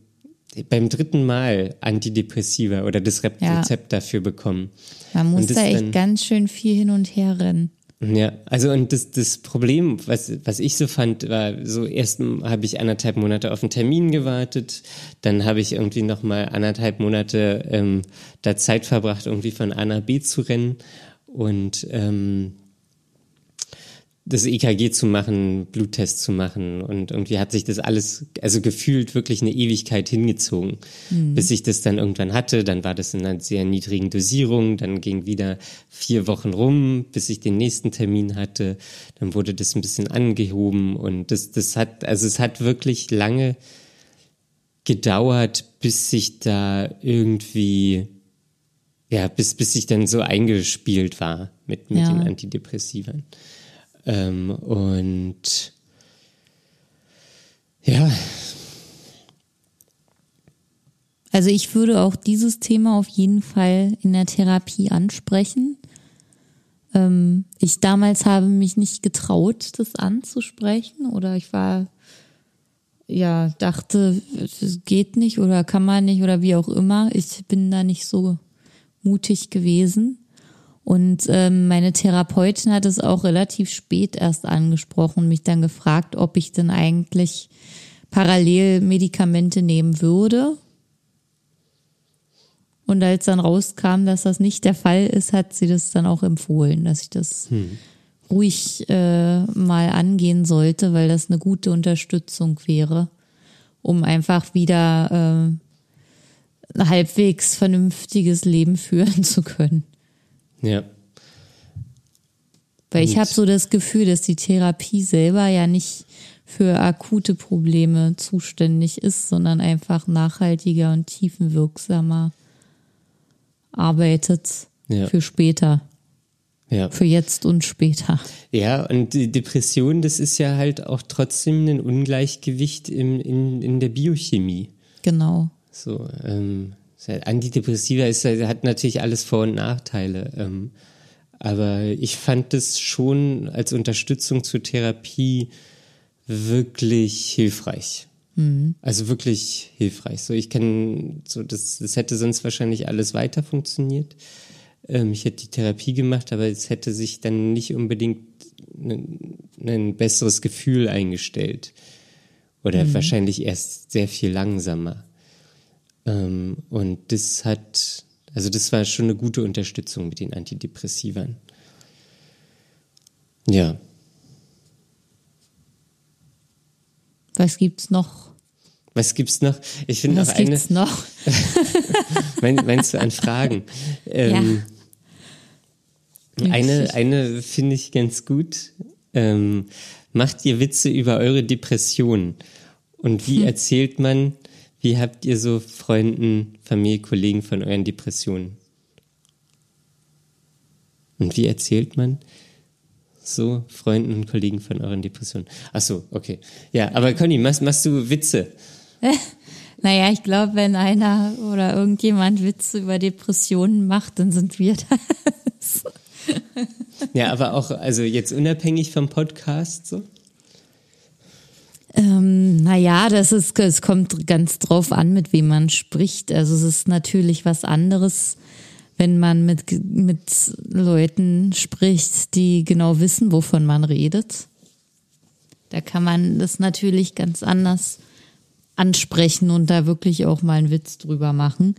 Speaker 1: beim dritten Mal Antidepressiva oder das Rep
Speaker 2: Ja.
Speaker 1: Rezept dafür bekommen.
Speaker 2: Man muss da echt
Speaker 1: dann-
Speaker 2: ganz schön viel hin und her rennen.
Speaker 1: Ja, also und das, das Problem, was, was ich so fand, war so erst habe ich anderthalb Monate auf einen Termin gewartet, dann habe ich irgendwie noch mal anderthalb Monate ähm, da Zeit verbracht, irgendwie von A nach B zu rennen und ähm, das EKG zu machen, Bluttest zu machen und irgendwie hat sich das alles, also gefühlt wirklich eine Ewigkeit hingezogen, bis ich das dann irgendwann hatte. Dann war das in einer sehr niedrigen Dosierung, dann ging wieder vier Wochen rum, bis ich den nächsten Termin hatte. Dann wurde das ein bisschen angehoben und das, das hat, also es hat wirklich lange gedauert, bis sich da irgendwie ja, bis, bis ich dann so eingespielt war mit, mit
Speaker 2: Ja.
Speaker 1: den Antidepressivern. Ähm, und ja,
Speaker 2: Also ich würde auch dieses Thema auf jeden Fall in der Therapie ansprechen. Ähm, ich damals habe mich nicht getraut, das anzusprechen oder ich war, ja, dachte, es geht nicht oder kann man nicht oder wie auch immer. Ich bin da nicht so mutig gewesen. Und ähm, meine Therapeutin hat es auch relativ spät erst angesprochen und mich dann gefragt, ob ich denn eigentlich parallel Medikamente nehmen würde. Und als dann rauskam, dass das nicht der Fall ist, hat sie das dann auch empfohlen, dass ich das ruhig äh, mal angehen sollte, weil das eine gute Unterstützung wäre, um einfach wieder äh, ein halbwegs vernünftiges Leben führen zu können.
Speaker 1: Ja,
Speaker 2: Weil ich
Speaker 1: Und-
Speaker 2: habe so das Gefühl, dass die Therapie selber ja nicht für akute Probleme zuständig ist, sondern einfach nachhaltiger und tiefenwirksamer arbeitet
Speaker 1: Ja.
Speaker 2: für später,
Speaker 1: ja.
Speaker 2: für jetzt und später.
Speaker 1: Ja, und die Depression, das ist ja halt auch trotzdem ein Ungleichgewicht im, in, in der Biochemie.
Speaker 2: Genau.
Speaker 1: So, ähm, Antidepressiva ist, ja- hat natürlich alles Vor- und Nachteile. Ähm, aber ich fand das schon als Unterstützung zur Therapie wirklich hilfreich. Also wirklich hilfreich. So, ich kann, so, das, das hätte sonst wahrscheinlich alles weiter funktioniert. Ähm, ich hätte die Therapie gemacht, aber es hätte sich dann nicht unbedingt ein, ein besseres Gefühl eingestellt. Oder wahrscheinlich erst sehr viel langsamer. Ähm, und das hat, also das war schon eine gute Unterstützung mit den Antidepressivern. Ja.
Speaker 2: Was gibt's noch?
Speaker 1: Was gibt's noch? Ich finde noch
Speaker 2: Was
Speaker 1: eine,
Speaker 2: gibt's noch?
Speaker 1: mein, meinst du an Fragen? Ähm, Eine, eine finde ich ganz gut. Ähm, macht ihr Witze über eure Depressionen? Und wie erzählt man, wie habt ihr so Freunden, Familie, Kollegen von euren Depressionen? Und wie erzählt man so Freunden und Kollegen von euren Depressionen? Ach so, okay. Ja, aber Conny, machst, machst du Witze?
Speaker 2: Naja, ich glaube, wenn einer oder irgendjemand Witze über Depressionen macht, dann sind wir das.
Speaker 1: Ja, aber auch, also jetzt unabhängig vom Podcast so?
Speaker 2: Ähm, naja, das ist, es kommt ganz drauf an, mit wem man spricht. Also es ist natürlich was anderes, wenn man mit, mit Leuten spricht, die genau wissen, wovon man redet. Da kann man das natürlich ganz anders ansprechen und da wirklich auch mal einen Witz drüber machen.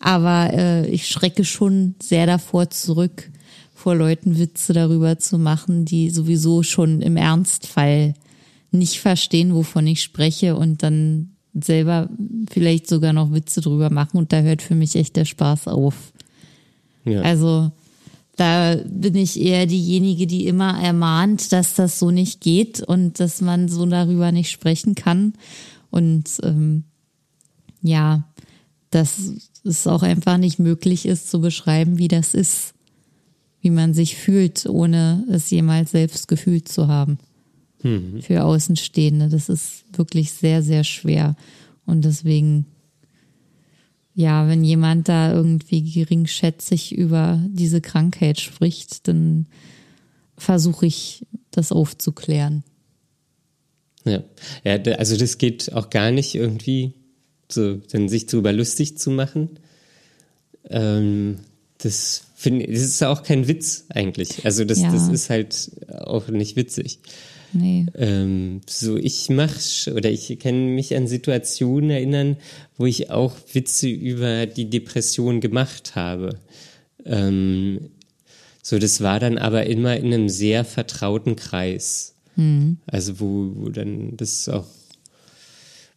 Speaker 2: Aber äh, ich schrecke schon sehr davor zurück, vor Leuten Witze darüber zu machen, die sowieso schon im Ernstfall nicht verstehen, wovon ich spreche und dann selber vielleicht sogar noch Witze drüber machen und da hört für mich echt der Spaß auf.
Speaker 1: Ja.
Speaker 2: Also da bin ich eher diejenige, die immer ermahnt, dass das so nicht geht und dass man so darüber nicht sprechen kann. Und ähm, ja, dass es auch einfach nicht möglich ist zu beschreiben, wie das ist, wie man sich fühlt, ohne es jemals selbst gefühlt zu haben. Mhm. Für Außenstehende. Das ist wirklich sehr, sehr schwer. Und deswegen, ja, wenn jemand da irgendwie geringschätzig über diese Krankheit spricht, dann versuche ich das aufzuklären.
Speaker 1: Ja. ja, also das geht auch gar nicht irgendwie, so, dann sich darüber lustig zu machen. Ähm, das finde das ist auch kein Witz eigentlich. Also das, ja. das ist halt auch nicht witzig. Nee. Ähm, so, ich mache oder ich kann mich an Situationen erinnern, wo ich auch Witze über die Depression gemacht habe. Ähm, so, das war dann aber immer in einem sehr vertrauten Kreis. Mhm. Also, wo, wo dann das auch,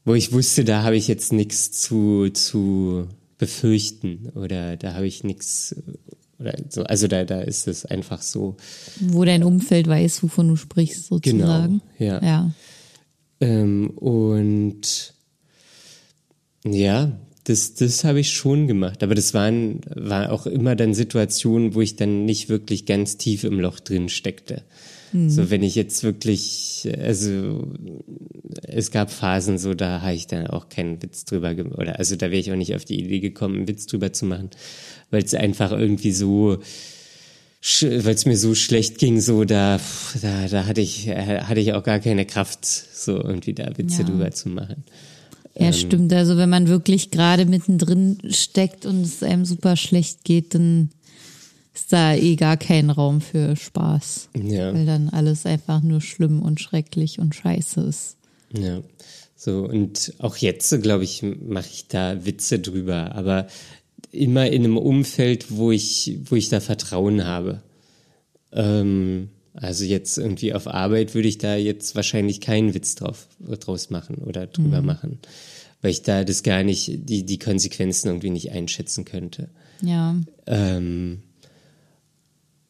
Speaker 1: wo ich wusste, da habe ich jetzt nichts zu, zu befürchten oder da habe ich nichts oder so, also da, da ist es einfach so.
Speaker 2: Wo dein Umfeld weiß, wovon du sprichst, sozusagen.
Speaker 1: Genau, ja. ja. Ähm, und ja, das, das habe ich schon gemacht. Aber das waren, war auch immer dann Situationen, wo ich dann nicht wirklich ganz tief im Loch drin steckte. Mhm. So, wenn ich jetzt wirklich, also es gab Phasen, so da habe ich dann auch keinen Witz drüber gemacht. Oder also da wäre ich auch nicht auf die Idee gekommen, einen Witz drüber zu machen, weil es einfach irgendwie so weil es mir so schlecht ging, so da, da, da hatte ich, hatte ich auch gar keine Kraft, so irgendwie da Witze ja. drüber zu machen.
Speaker 2: Ja, ähm, stimmt. Also wenn man wirklich gerade mittendrin steckt und es einem super schlecht geht, dann ist da eh gar kein Raum für Spaß. Ja. Weil dann alles einfach nur schlimm und schrecklich und scheiße ist.
Speaker 1: Ja. So, und auch jetzt, glaube ich, mache ich da Witze drüber, aber immer in einem Umfeld, wo ich, wo ich da Vertrauen habe. Ähm, also jetzt irgendwie auf Arbeit würde ich da jetzt wahrscheinlich keinen Witz drauf, draus machen oder drüber mhm. machen, weil ich da das gar nicht, die, die Konsequenzen irgendwie nicht einschätzen könnte.
Speaker 2: Ja.
Speaker 1: Ähm,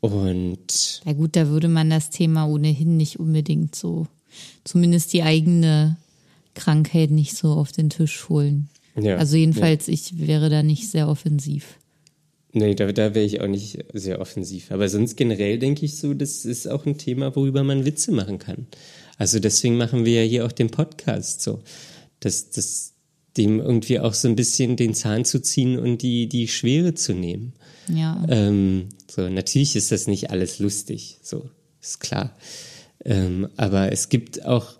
Speaker 1: und.
Speaker 2: Ja gut, da würde man das Thema ohnehin nicht unbedingt so, zumindest die eigene Krankheit nicht so auf den Tisch holen. Ja, also jedenfalls, ja. ich wäre da nicht sehr offensiv.
Speaker 1: Nee, da, da wäre ich auch nicht sehr offensiv. Aber sonst generell denke ich so, das ist auch ein Thema, worüber man Witze machen kann. Also deswegen machen wir ja hier auch den Podcast so. dass das dem irgendwie auch so ein bisschen den Zahn zu ziehen und die, die Schwere zu nehmen.
Speaker 2: Ja.
Speaker 1: Ähm, so, natürlich ist das nicht alles lustig, so, ist klar. Ähm, aber es gibt auch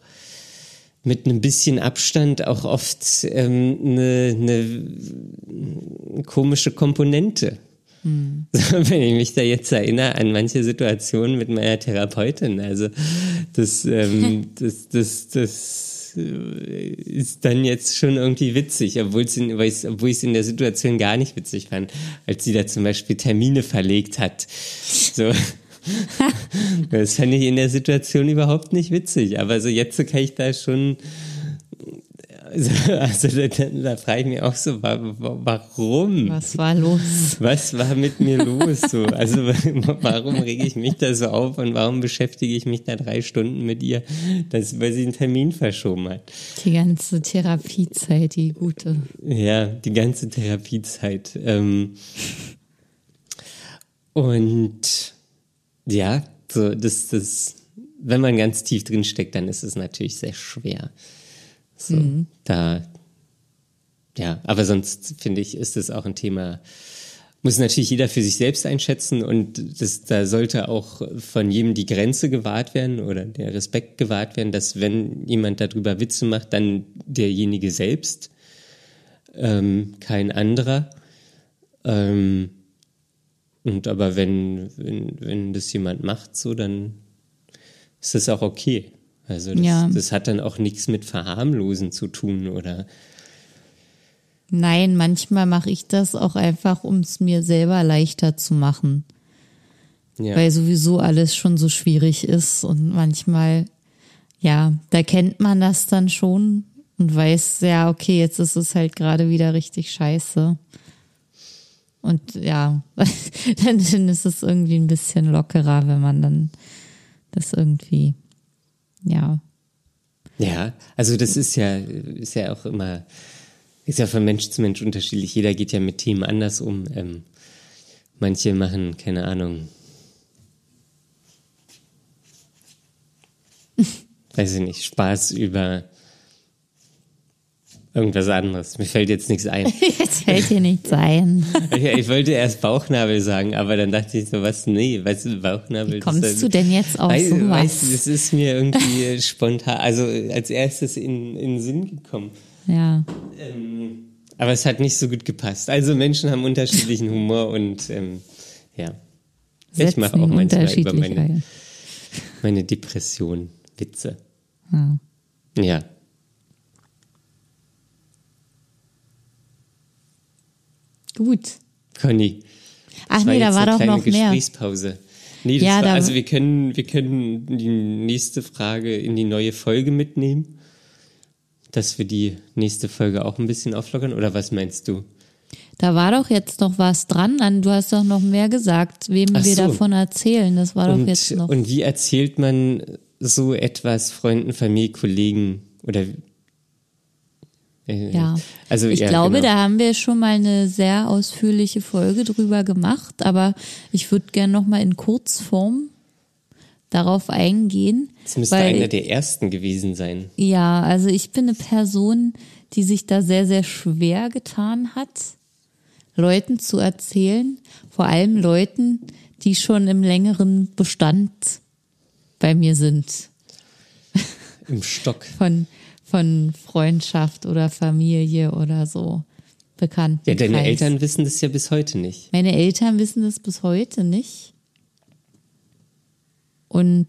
Speaker 1: mit einem bisschen Abstand auch oft ähm, eine, eine komische Komponente. Hm. Wenn ich mich da jetzt erinnere an manche Situationen mit meiner Therapeutin, also das, ähm, das, das, das äh, ist dann jetzt schon irgendwie witzig, obwohl es obwohl ich es in der Situation gar nicht witzig fand, als sie da zum Beispiel Termine verlegt hat. So. das fand ich in der Situation überhaupt nicht witzig, aber so jetzt kann ich da schon also, also da, da frage ich mich auch so, warum?
Speaker 2: Was war los?
Speaker 1: Was war mit mir los? So? Also warum rege ich mich da so auf und warum beschäftige ich mich da drei Stunden mit ihr, das, weil sie einen Termin verschoben hat?
Speaker 2: Die ganze Therapiezeit, die gute.
Speaker 1: Ja, die ganze Therapiezeit. Ähm, und ja, so das, das, wenn man ganz tief drin steckt, dann ist es natürlich sehr schwer. So, mhm. Da, ja, aber sonst finde ich, ist es auch ein Thema, muss natürlich jeder für sich selbst einschätzen und das, da sollte auch von jedem die Grenze gewahrt werden oder der Respekt gewahrt werden, dass wenn jemand darüber Witze macht, dann derjenige selbst, ähm, kein anderer. Ähm, und aber wenn, wenn, wenn das jemand macht, so, dann ist das auch okay. Also das, ja. das hat dann auch nichts mit Verharmlosen zu tun, oder?
Speaker 2: Nein, manchmal mache ich das auch einfach, um es mir selber leichter zu machen. Ja. Weil sowieso alles schon so schwierig ist und manchmal, ja, da kennt man das dann schon und weiß, ja, okay, jetzt ist es halt gerade wieder richtig scheiße. Und ja, dann, dann ist es irgendwie ein bisschen lockerer, wenn man dann das irgendwie ja.
Speaker 1: Ja, also das ist ja, ist ja auch immer Ist ja von Mensch zu Mensch unterschiedlich. Jeder geht ja mit Themen anders um. Ähm, manche machen, keine Ahnung. Weiß ich nicht, Spaß über irgendwas anderes. Mir fällt jetzt nichts ein.
Speaker 2: Jetzt fällt dir nichts ein.
Speaker 1: Ja, ich wollte erst Bauchnabel sagen, aber dann dachte ich so, was? Nee, weißt du, Bauchnabel.
Speaker 2: Wie kommst
Speaker 1: das,
Speaker 2: du denn jetzt auf
Speaker 1: weißt,
Speaker 2: sowas?
Speaker 1: weißt du, das ist mir irgendwie spontan, also als erstes in, in den Sinn gekommen.
Speaker 2: Ja.
Speaker 1: Ähm, aber es hat nicht so gut gepasst. Also Menschen haben unterschiedlichen Humor und ähm, ja. Ich
Speaker 2: Setzen
Speaker 1: mache auch manchmal über meine,
Speaker 2: ein.
Speaker 1: meine Depression Witze.
Speaker 2: Ja.
Speaker 1: Ja.
Speaker 2: Gut.
Speaker 1: Conny.
Speaker 2: Ach
Speaker 1: das
Speaker 2: nee, da war doch noch mehr.
Speaker 1: Gesprächspause. Nee, das
Speaker 2: Ja,
Speaker 1: war, also wir können, wir können die nächste Frage in die neue Folge mitnehmen. Dass wir die nächste Folge auch ein bisschen auflockern. Oder was meinst du?
Speaker 2: Da war doch jetzt noch was dran. An, du hast doch noch mehr gesagt, wem
Speaker 1: Ach
Speaker 2: wir
Speaker 1: so.
Speaker 2: davon erzählen. Das war doch
Speaker 1: Und,
Speaker 2: jetzt noch.
Speaker 1: und wie erzählt man so etwas Freunden, Familie, Kollegen oder
Speaker 2: Ja,
Speaker 1: also
Speaker 2: ich
Speaker 1: ja,
Speaker 2: glaube,
Speaker 1: genau.
Speaker 2: da haben wir schon mal eine sehr ausführliche Folge drüber gemacht, aber ich würde gerne noch mal in Kurzform darauf eingehen.
Speaker 1: das müsste
Speaker 2: weil,
Speaker 1: einer der ersten gewesen sein.
Speaker 2: Ja, also ich bin eine Person, die sich da sehr, sehr schwer getan hat, Leuten zu erzählen, vor allem Leuten, die schon im längeren Bestand bei mir sind.
Speaker 1: Im Stock.
Speaker 2: von, von Freundschaft oder Familie oder so bekannt.
Speaker 1: Ja, deine Eltern wissen das ja bis heute nicht.
Speaker 2: Meine Eltern wissen das bis heute nicht. Und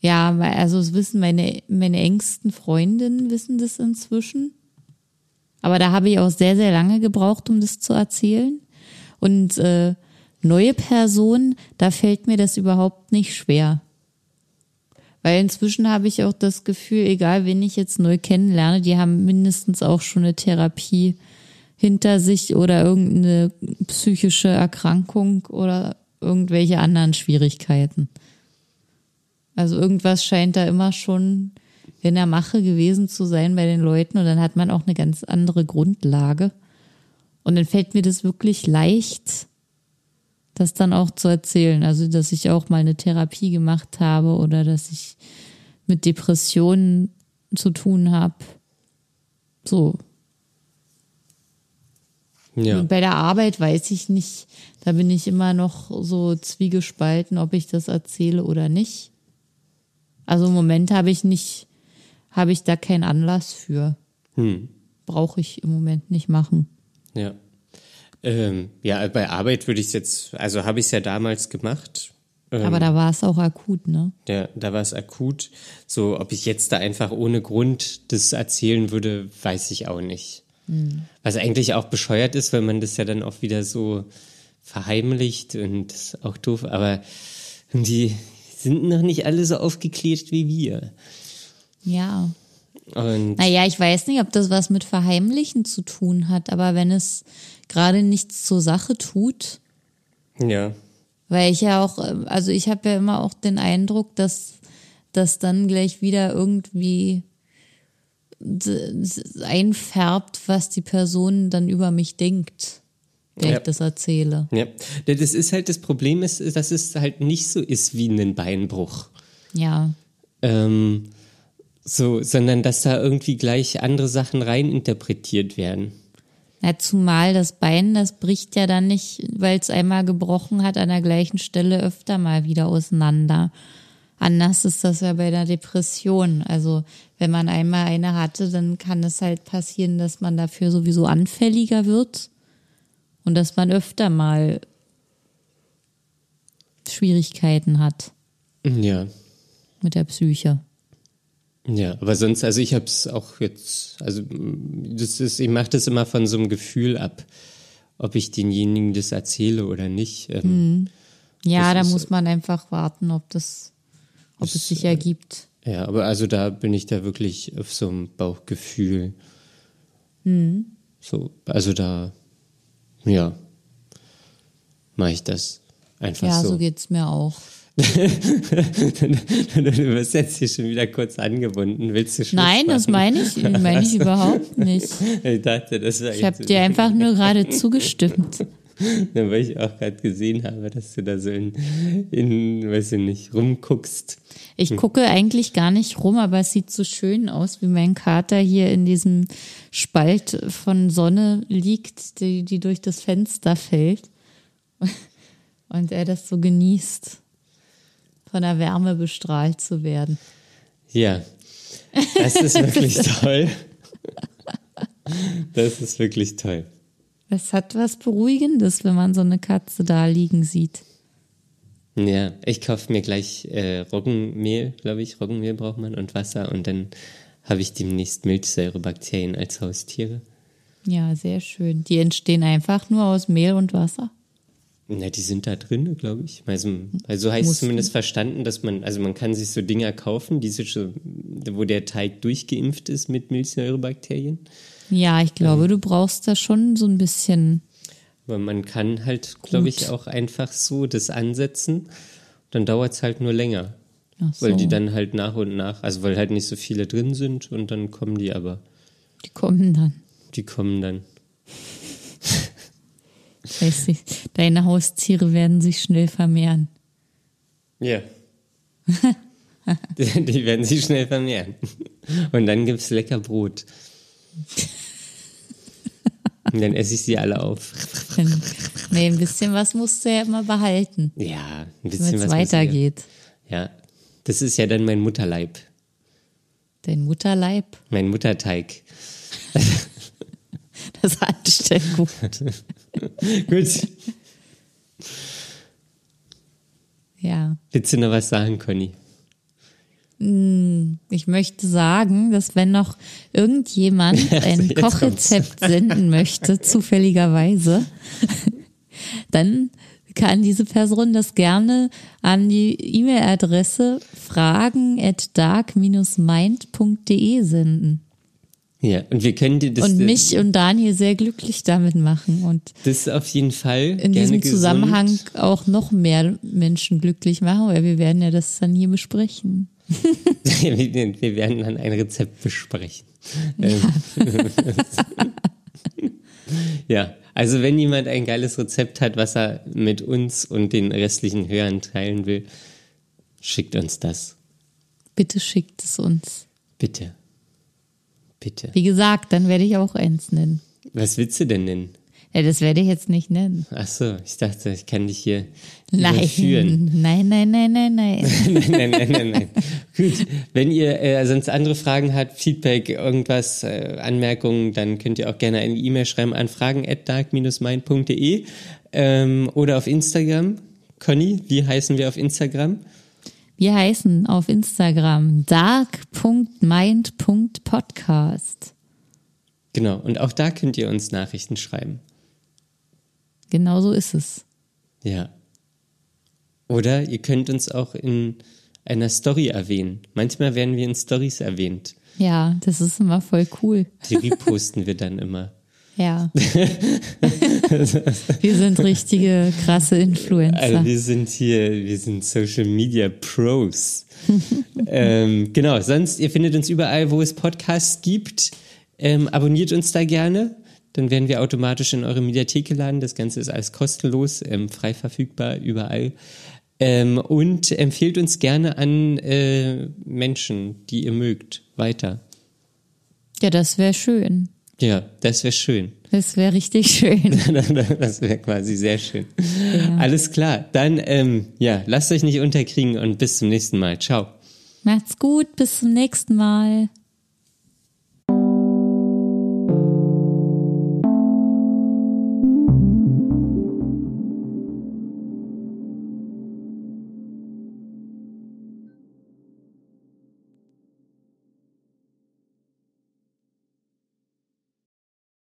Speaker 2: ja, also es wissen meine, meine engsten Freundinnen wissen das inzwischen. Aber da habe ich auch sehr, sehr lange gebraucht, um das zu erzählen. Und äh, neue Personen, da fällt mir das überhaupt nicht schwer. Weil inzwischen habe ich auch das Gefühl, egal wen ich jetzt neu kennenlerne, die haben mindestens auch schon eine Therapie hinter sich oder irgendeine psychische Erkrankung oder irgendwelche anderen Schwierigkeiten. Also irgendwas scheint da immer schon in der Mache gewesen zu sein bei den Leuten und dann hat man auch eine ganz andere Grundlage. Und dann fällt mir das wirklich leicht, das dann auch zu erzählen. Also, dass ich auch mal eine Therapie gemacht habe oder dass ich mit Depressionen zu tun habe. So.
Speaker 1: Ja.
Speaker 2: Und bei der Arbeit weiß ich nicht, da bin ich immer noch so zwiegespalten, ob ich das erzähle oder nicht. Also im Moment habe ich nicht, habe ich da keinen Anlass für.
Speaker 1: Hm.
Speaker 2: Brauche ich im Moment nicht machen.
Speaker 1: Ja. Ähm, ja, bei Arbeit würde ich es jetzt, also habe ich es ja damals gemacht. Ähm,
Speaker 2: Aber da war es auch akut, ne?
Speaker 1: ja, da war es akut. So, ob ich jetzt da einfach ohne Grund das erzählen würde, weiß ich auch nicht. Was eigentlich auch bescheuert ist, weil man das ja dann auch wieder so verheimlicht und auch doof, aber die sind noch nicht alle so aufgeklärt wie wir.
Speaker 2: Ja.
Speaker 1: Und
Speaker 2: Naja, ich weiß nicht, ob das was mit Verheimlichen zu tun hat, aber wenn es gerade nichts zur Sache tut,
Speaker 1: ja,
Speaker 2: Weil ich ja auch, ähm, also ich habe ja immer auch den Eindruck, dass das dann gleich wieder irgendwie einfärbt, was die Person dann über mich denkt, wenn
Speaker 1: Ja.
Speaker 2: ich das erzähle.
Speaker 1: ja. Das ist halt das Problem, ist, dass es halt nicht so ist wie ein Beinbruch.
Speaker 2: Ja,
Speaker 1: ähm, so, sondern dass da irgendwie gleich andere Sachen reininterpretiert werden.
Speaker 2: Ja, zumal das Bein, das bricht ja dann nicht, weil es einmal gebrochen hat, an der gleichen Stelle öfter mal wieder auseinander. Anders ist das ja bei der Depression. Also wenn man einmal eine hatte, dann kann es halt passieren, dass man dafür sowieso anfälliger wird und dass man öfter mal Schwierigkeiten hat
Speaker 1: Ja,
Speaker 2: mit der Psyche.
Speaker 1: Ja, aber sonst, also ich habe es auch jetzt, also mm, das ist, ich mache das immer von so einem Gefühl ab, ob ich denjenigen das erzähle oder nicht. Ähm,
Speaker 2: Ja,
Speaker 1: Das
Speaker 2: da
Speaker 1: ist-
Speaker 2: muss man einfach warten, ob das, ob es sich ergibt.
Speaker 1: Ja, aber also da bin ich da wirklich auf so einem Bauchgefühl. So, also da, ja, mache ich das einfach
Speaker 2: Ja,
Speaker 1: so.
Speaker 2: so geht's mir auch.
Speaker 1: Du übersetzt hier schon wieder kurz angebunden. Willst du Schluss
Speaker 2: Nein, das meine ich, meine ich überhaupt nicht.
Speaker 1: Ich dachte, das wäre
Speaker 2: Ich habe dir einfach nur gerade zugestimmt.
Speaker 1: Ja, weil ich auch gerade gesehen habe, dass du da so in, in, weiß ich nicht, rumguckst.
Speaker 2: Ich gucke eigentlich gar nicht rum, aber es sieht so schön aus, wie mein Kater hier in diesem Spalt von Sonne liegt, die, die durch das Fenster fällt. Und er das so genießt, von der Wärme bestrahlt zu werden.
Speaker 1: Ja, das ist wirklich toll. Das ist wirklich toll.
Speaker 2: Es hat was Beruhigendes, wenn man so eine Katze da liegen sieht.
Speaker 1: Ja, ich kaufe mir gleich äh, Roggenmehl, glaube ich. Roggenmehl braucht man und Wasser und dann habe ich demnächst Milchsäurebakterien als Haustiere.
Speaker 2: Ja, sehr schön. Die entstehen einfach nur aus Mehl und Wasser.
Speaker 1: Na, die sind da drin, glaube ich. Also, also heißt
Speaker 2: Muss-
Speaker 1: zumindest verstanden, dass man, also man kann sich so Dinger kaufen, diese schon, wo der Teig durchgeimpft ist mit Milchsäurebakterien.
Speaker 2: Ja, ich glaube, du brauchst da schon so ein bisschen.
Speaker 1: Aber man kann halt, glaube ich, auch einfach so das ansetzen. Dann dauert es halt nur länger.
Speaker 2: So,
Speaker 1: Weil die dann halt nach und nach, also weil halt nicht so viele drin sind und dann kommen die aber.
Speaker 2: die kommen dann.
Speaker 1: Die kommen dann.
Speaker 2: Deine Haustiere werden sich schnell vermehren.
Speaker 1: Ja. die, die werden sich schnell vermehren. Und dann gibt's lecker Brot. Und dann esse ich sie alle auf.
Speaker 2: Nee, ein bisschen was musst du ja immer behalten,
Speaker 1: Ja, ein bisschen
Speaker 2: es
Speaker 1: was.
Speaker 2: weitergeht.
Speaker 1: Ja, das ist ja dann mein Mutterleib.
Speaker 2: Dein Mutterleib,
Speaker 1: Mein Mutterteig.
Speaker 2: das anstellt gut.
Speaker 1: Gut.
Speaker 2: Ja,
Speaker 1: Willst du noch was sagen, Conny?
Speaker 2: ich möchte sagen, dass wenn noch irgendjemand ein
Speaker 1: jetzt
Speaker 2: Kochrezept senden möchte, zufälligerweise, dann kann diese Person das gerne an die E-Mail-Adresse fragen at dark-mind.de senden.
Speaker 1: Ja, und wir können dir das,
Speaker 2: und mich und Daniel sehr glücklich damit machen und
Speaker 1: das auf jeden Fall
Speaker 2: in diesem
Speaker 1: gesund.
Speaker 2: Zusammenhang auch noch mehr Menschen glücklich machen, weil wir werden ja das dann hier besprechen.
Speaker 1: wir, werden dann ein Rezept besprechen. Ähm, ja, also wenn jemand ein geiles Rezept hat, was er mit uns und den restlichen Hörern teilen will, schickt uns das.
Speaker 2: Bitte schickt es uns.
Speaker 1: Bitte. Bitte.
Speaker 2: Wie gesagt, dann werde ich auch eins nennen.
Speaker 1: Was willst du denn nennen?
Speaker 2: Ja, das werde ich jetzt nicht nennen.
Speaker 1: Ach so, ich dachte, ich kann dich hier
Speaker 2: Nein,
Speaker 1: überführen.
Speaker 2: nein, nein, nein, nein, nein.
Speaker 1: nein, nein, nein, nein, nein. Gut, wenn ihr äh, sonst andere Fragen habt, Feedback, irgendwas, äh, Anmerkungen, dann könnt ihr auch gerne eine E-Mail schreiben an fragen@dark-mind.de ähm, oder auf Instagram. Conny, wie heißen wir auf Instagram?
Speaker 2: Wir heißen auf Instagram dark.mind.podcast.
Speaker 1: Genau, und auch da könnt ihr uns Nachrichten schreiben.
Speaker 2: Genau so ist es.
Speaker 1: Ja. Oder ihr könnt uns auch in einer Story erwähnen. Manchmal werden wir in Stories erwähnt.
Speaker 2: Ja, das ist immer voll cool.
Speaker 1: Die reposten wir dann immer.
Speaker 2: Ja. wir sind richtige krasse Influencer.
Speaker 1: Also wir sind hier, wir sind Social Media Pros. ähm, genau, sonst, ihr findet uns überall, wo es Podcasts gibt. Ähm, abonniert uns da gerne. Dann werden wir automatisch in eure Mediathek geladen. Das Ganze ist alles kostenlos, ähm, frei verfügbar, überall. Ähm, und empfehlt uns gerne an äh, Menschen, die ihr mögt, weiter.
Speaker 2: ja, das wäre schön.
Speaker 1: Ja, das wäre schön.
Speaker 2: Das wäre richtig schön.
Speaker 1: das wäre quasi sehr schön. Alles klar. Dann, ähm, ja, lasst euch nicht unterkriegen und bis zum nächsten Mal. Ciao.
Speaker 2: Macht's gut, bis zum nächsten Mal.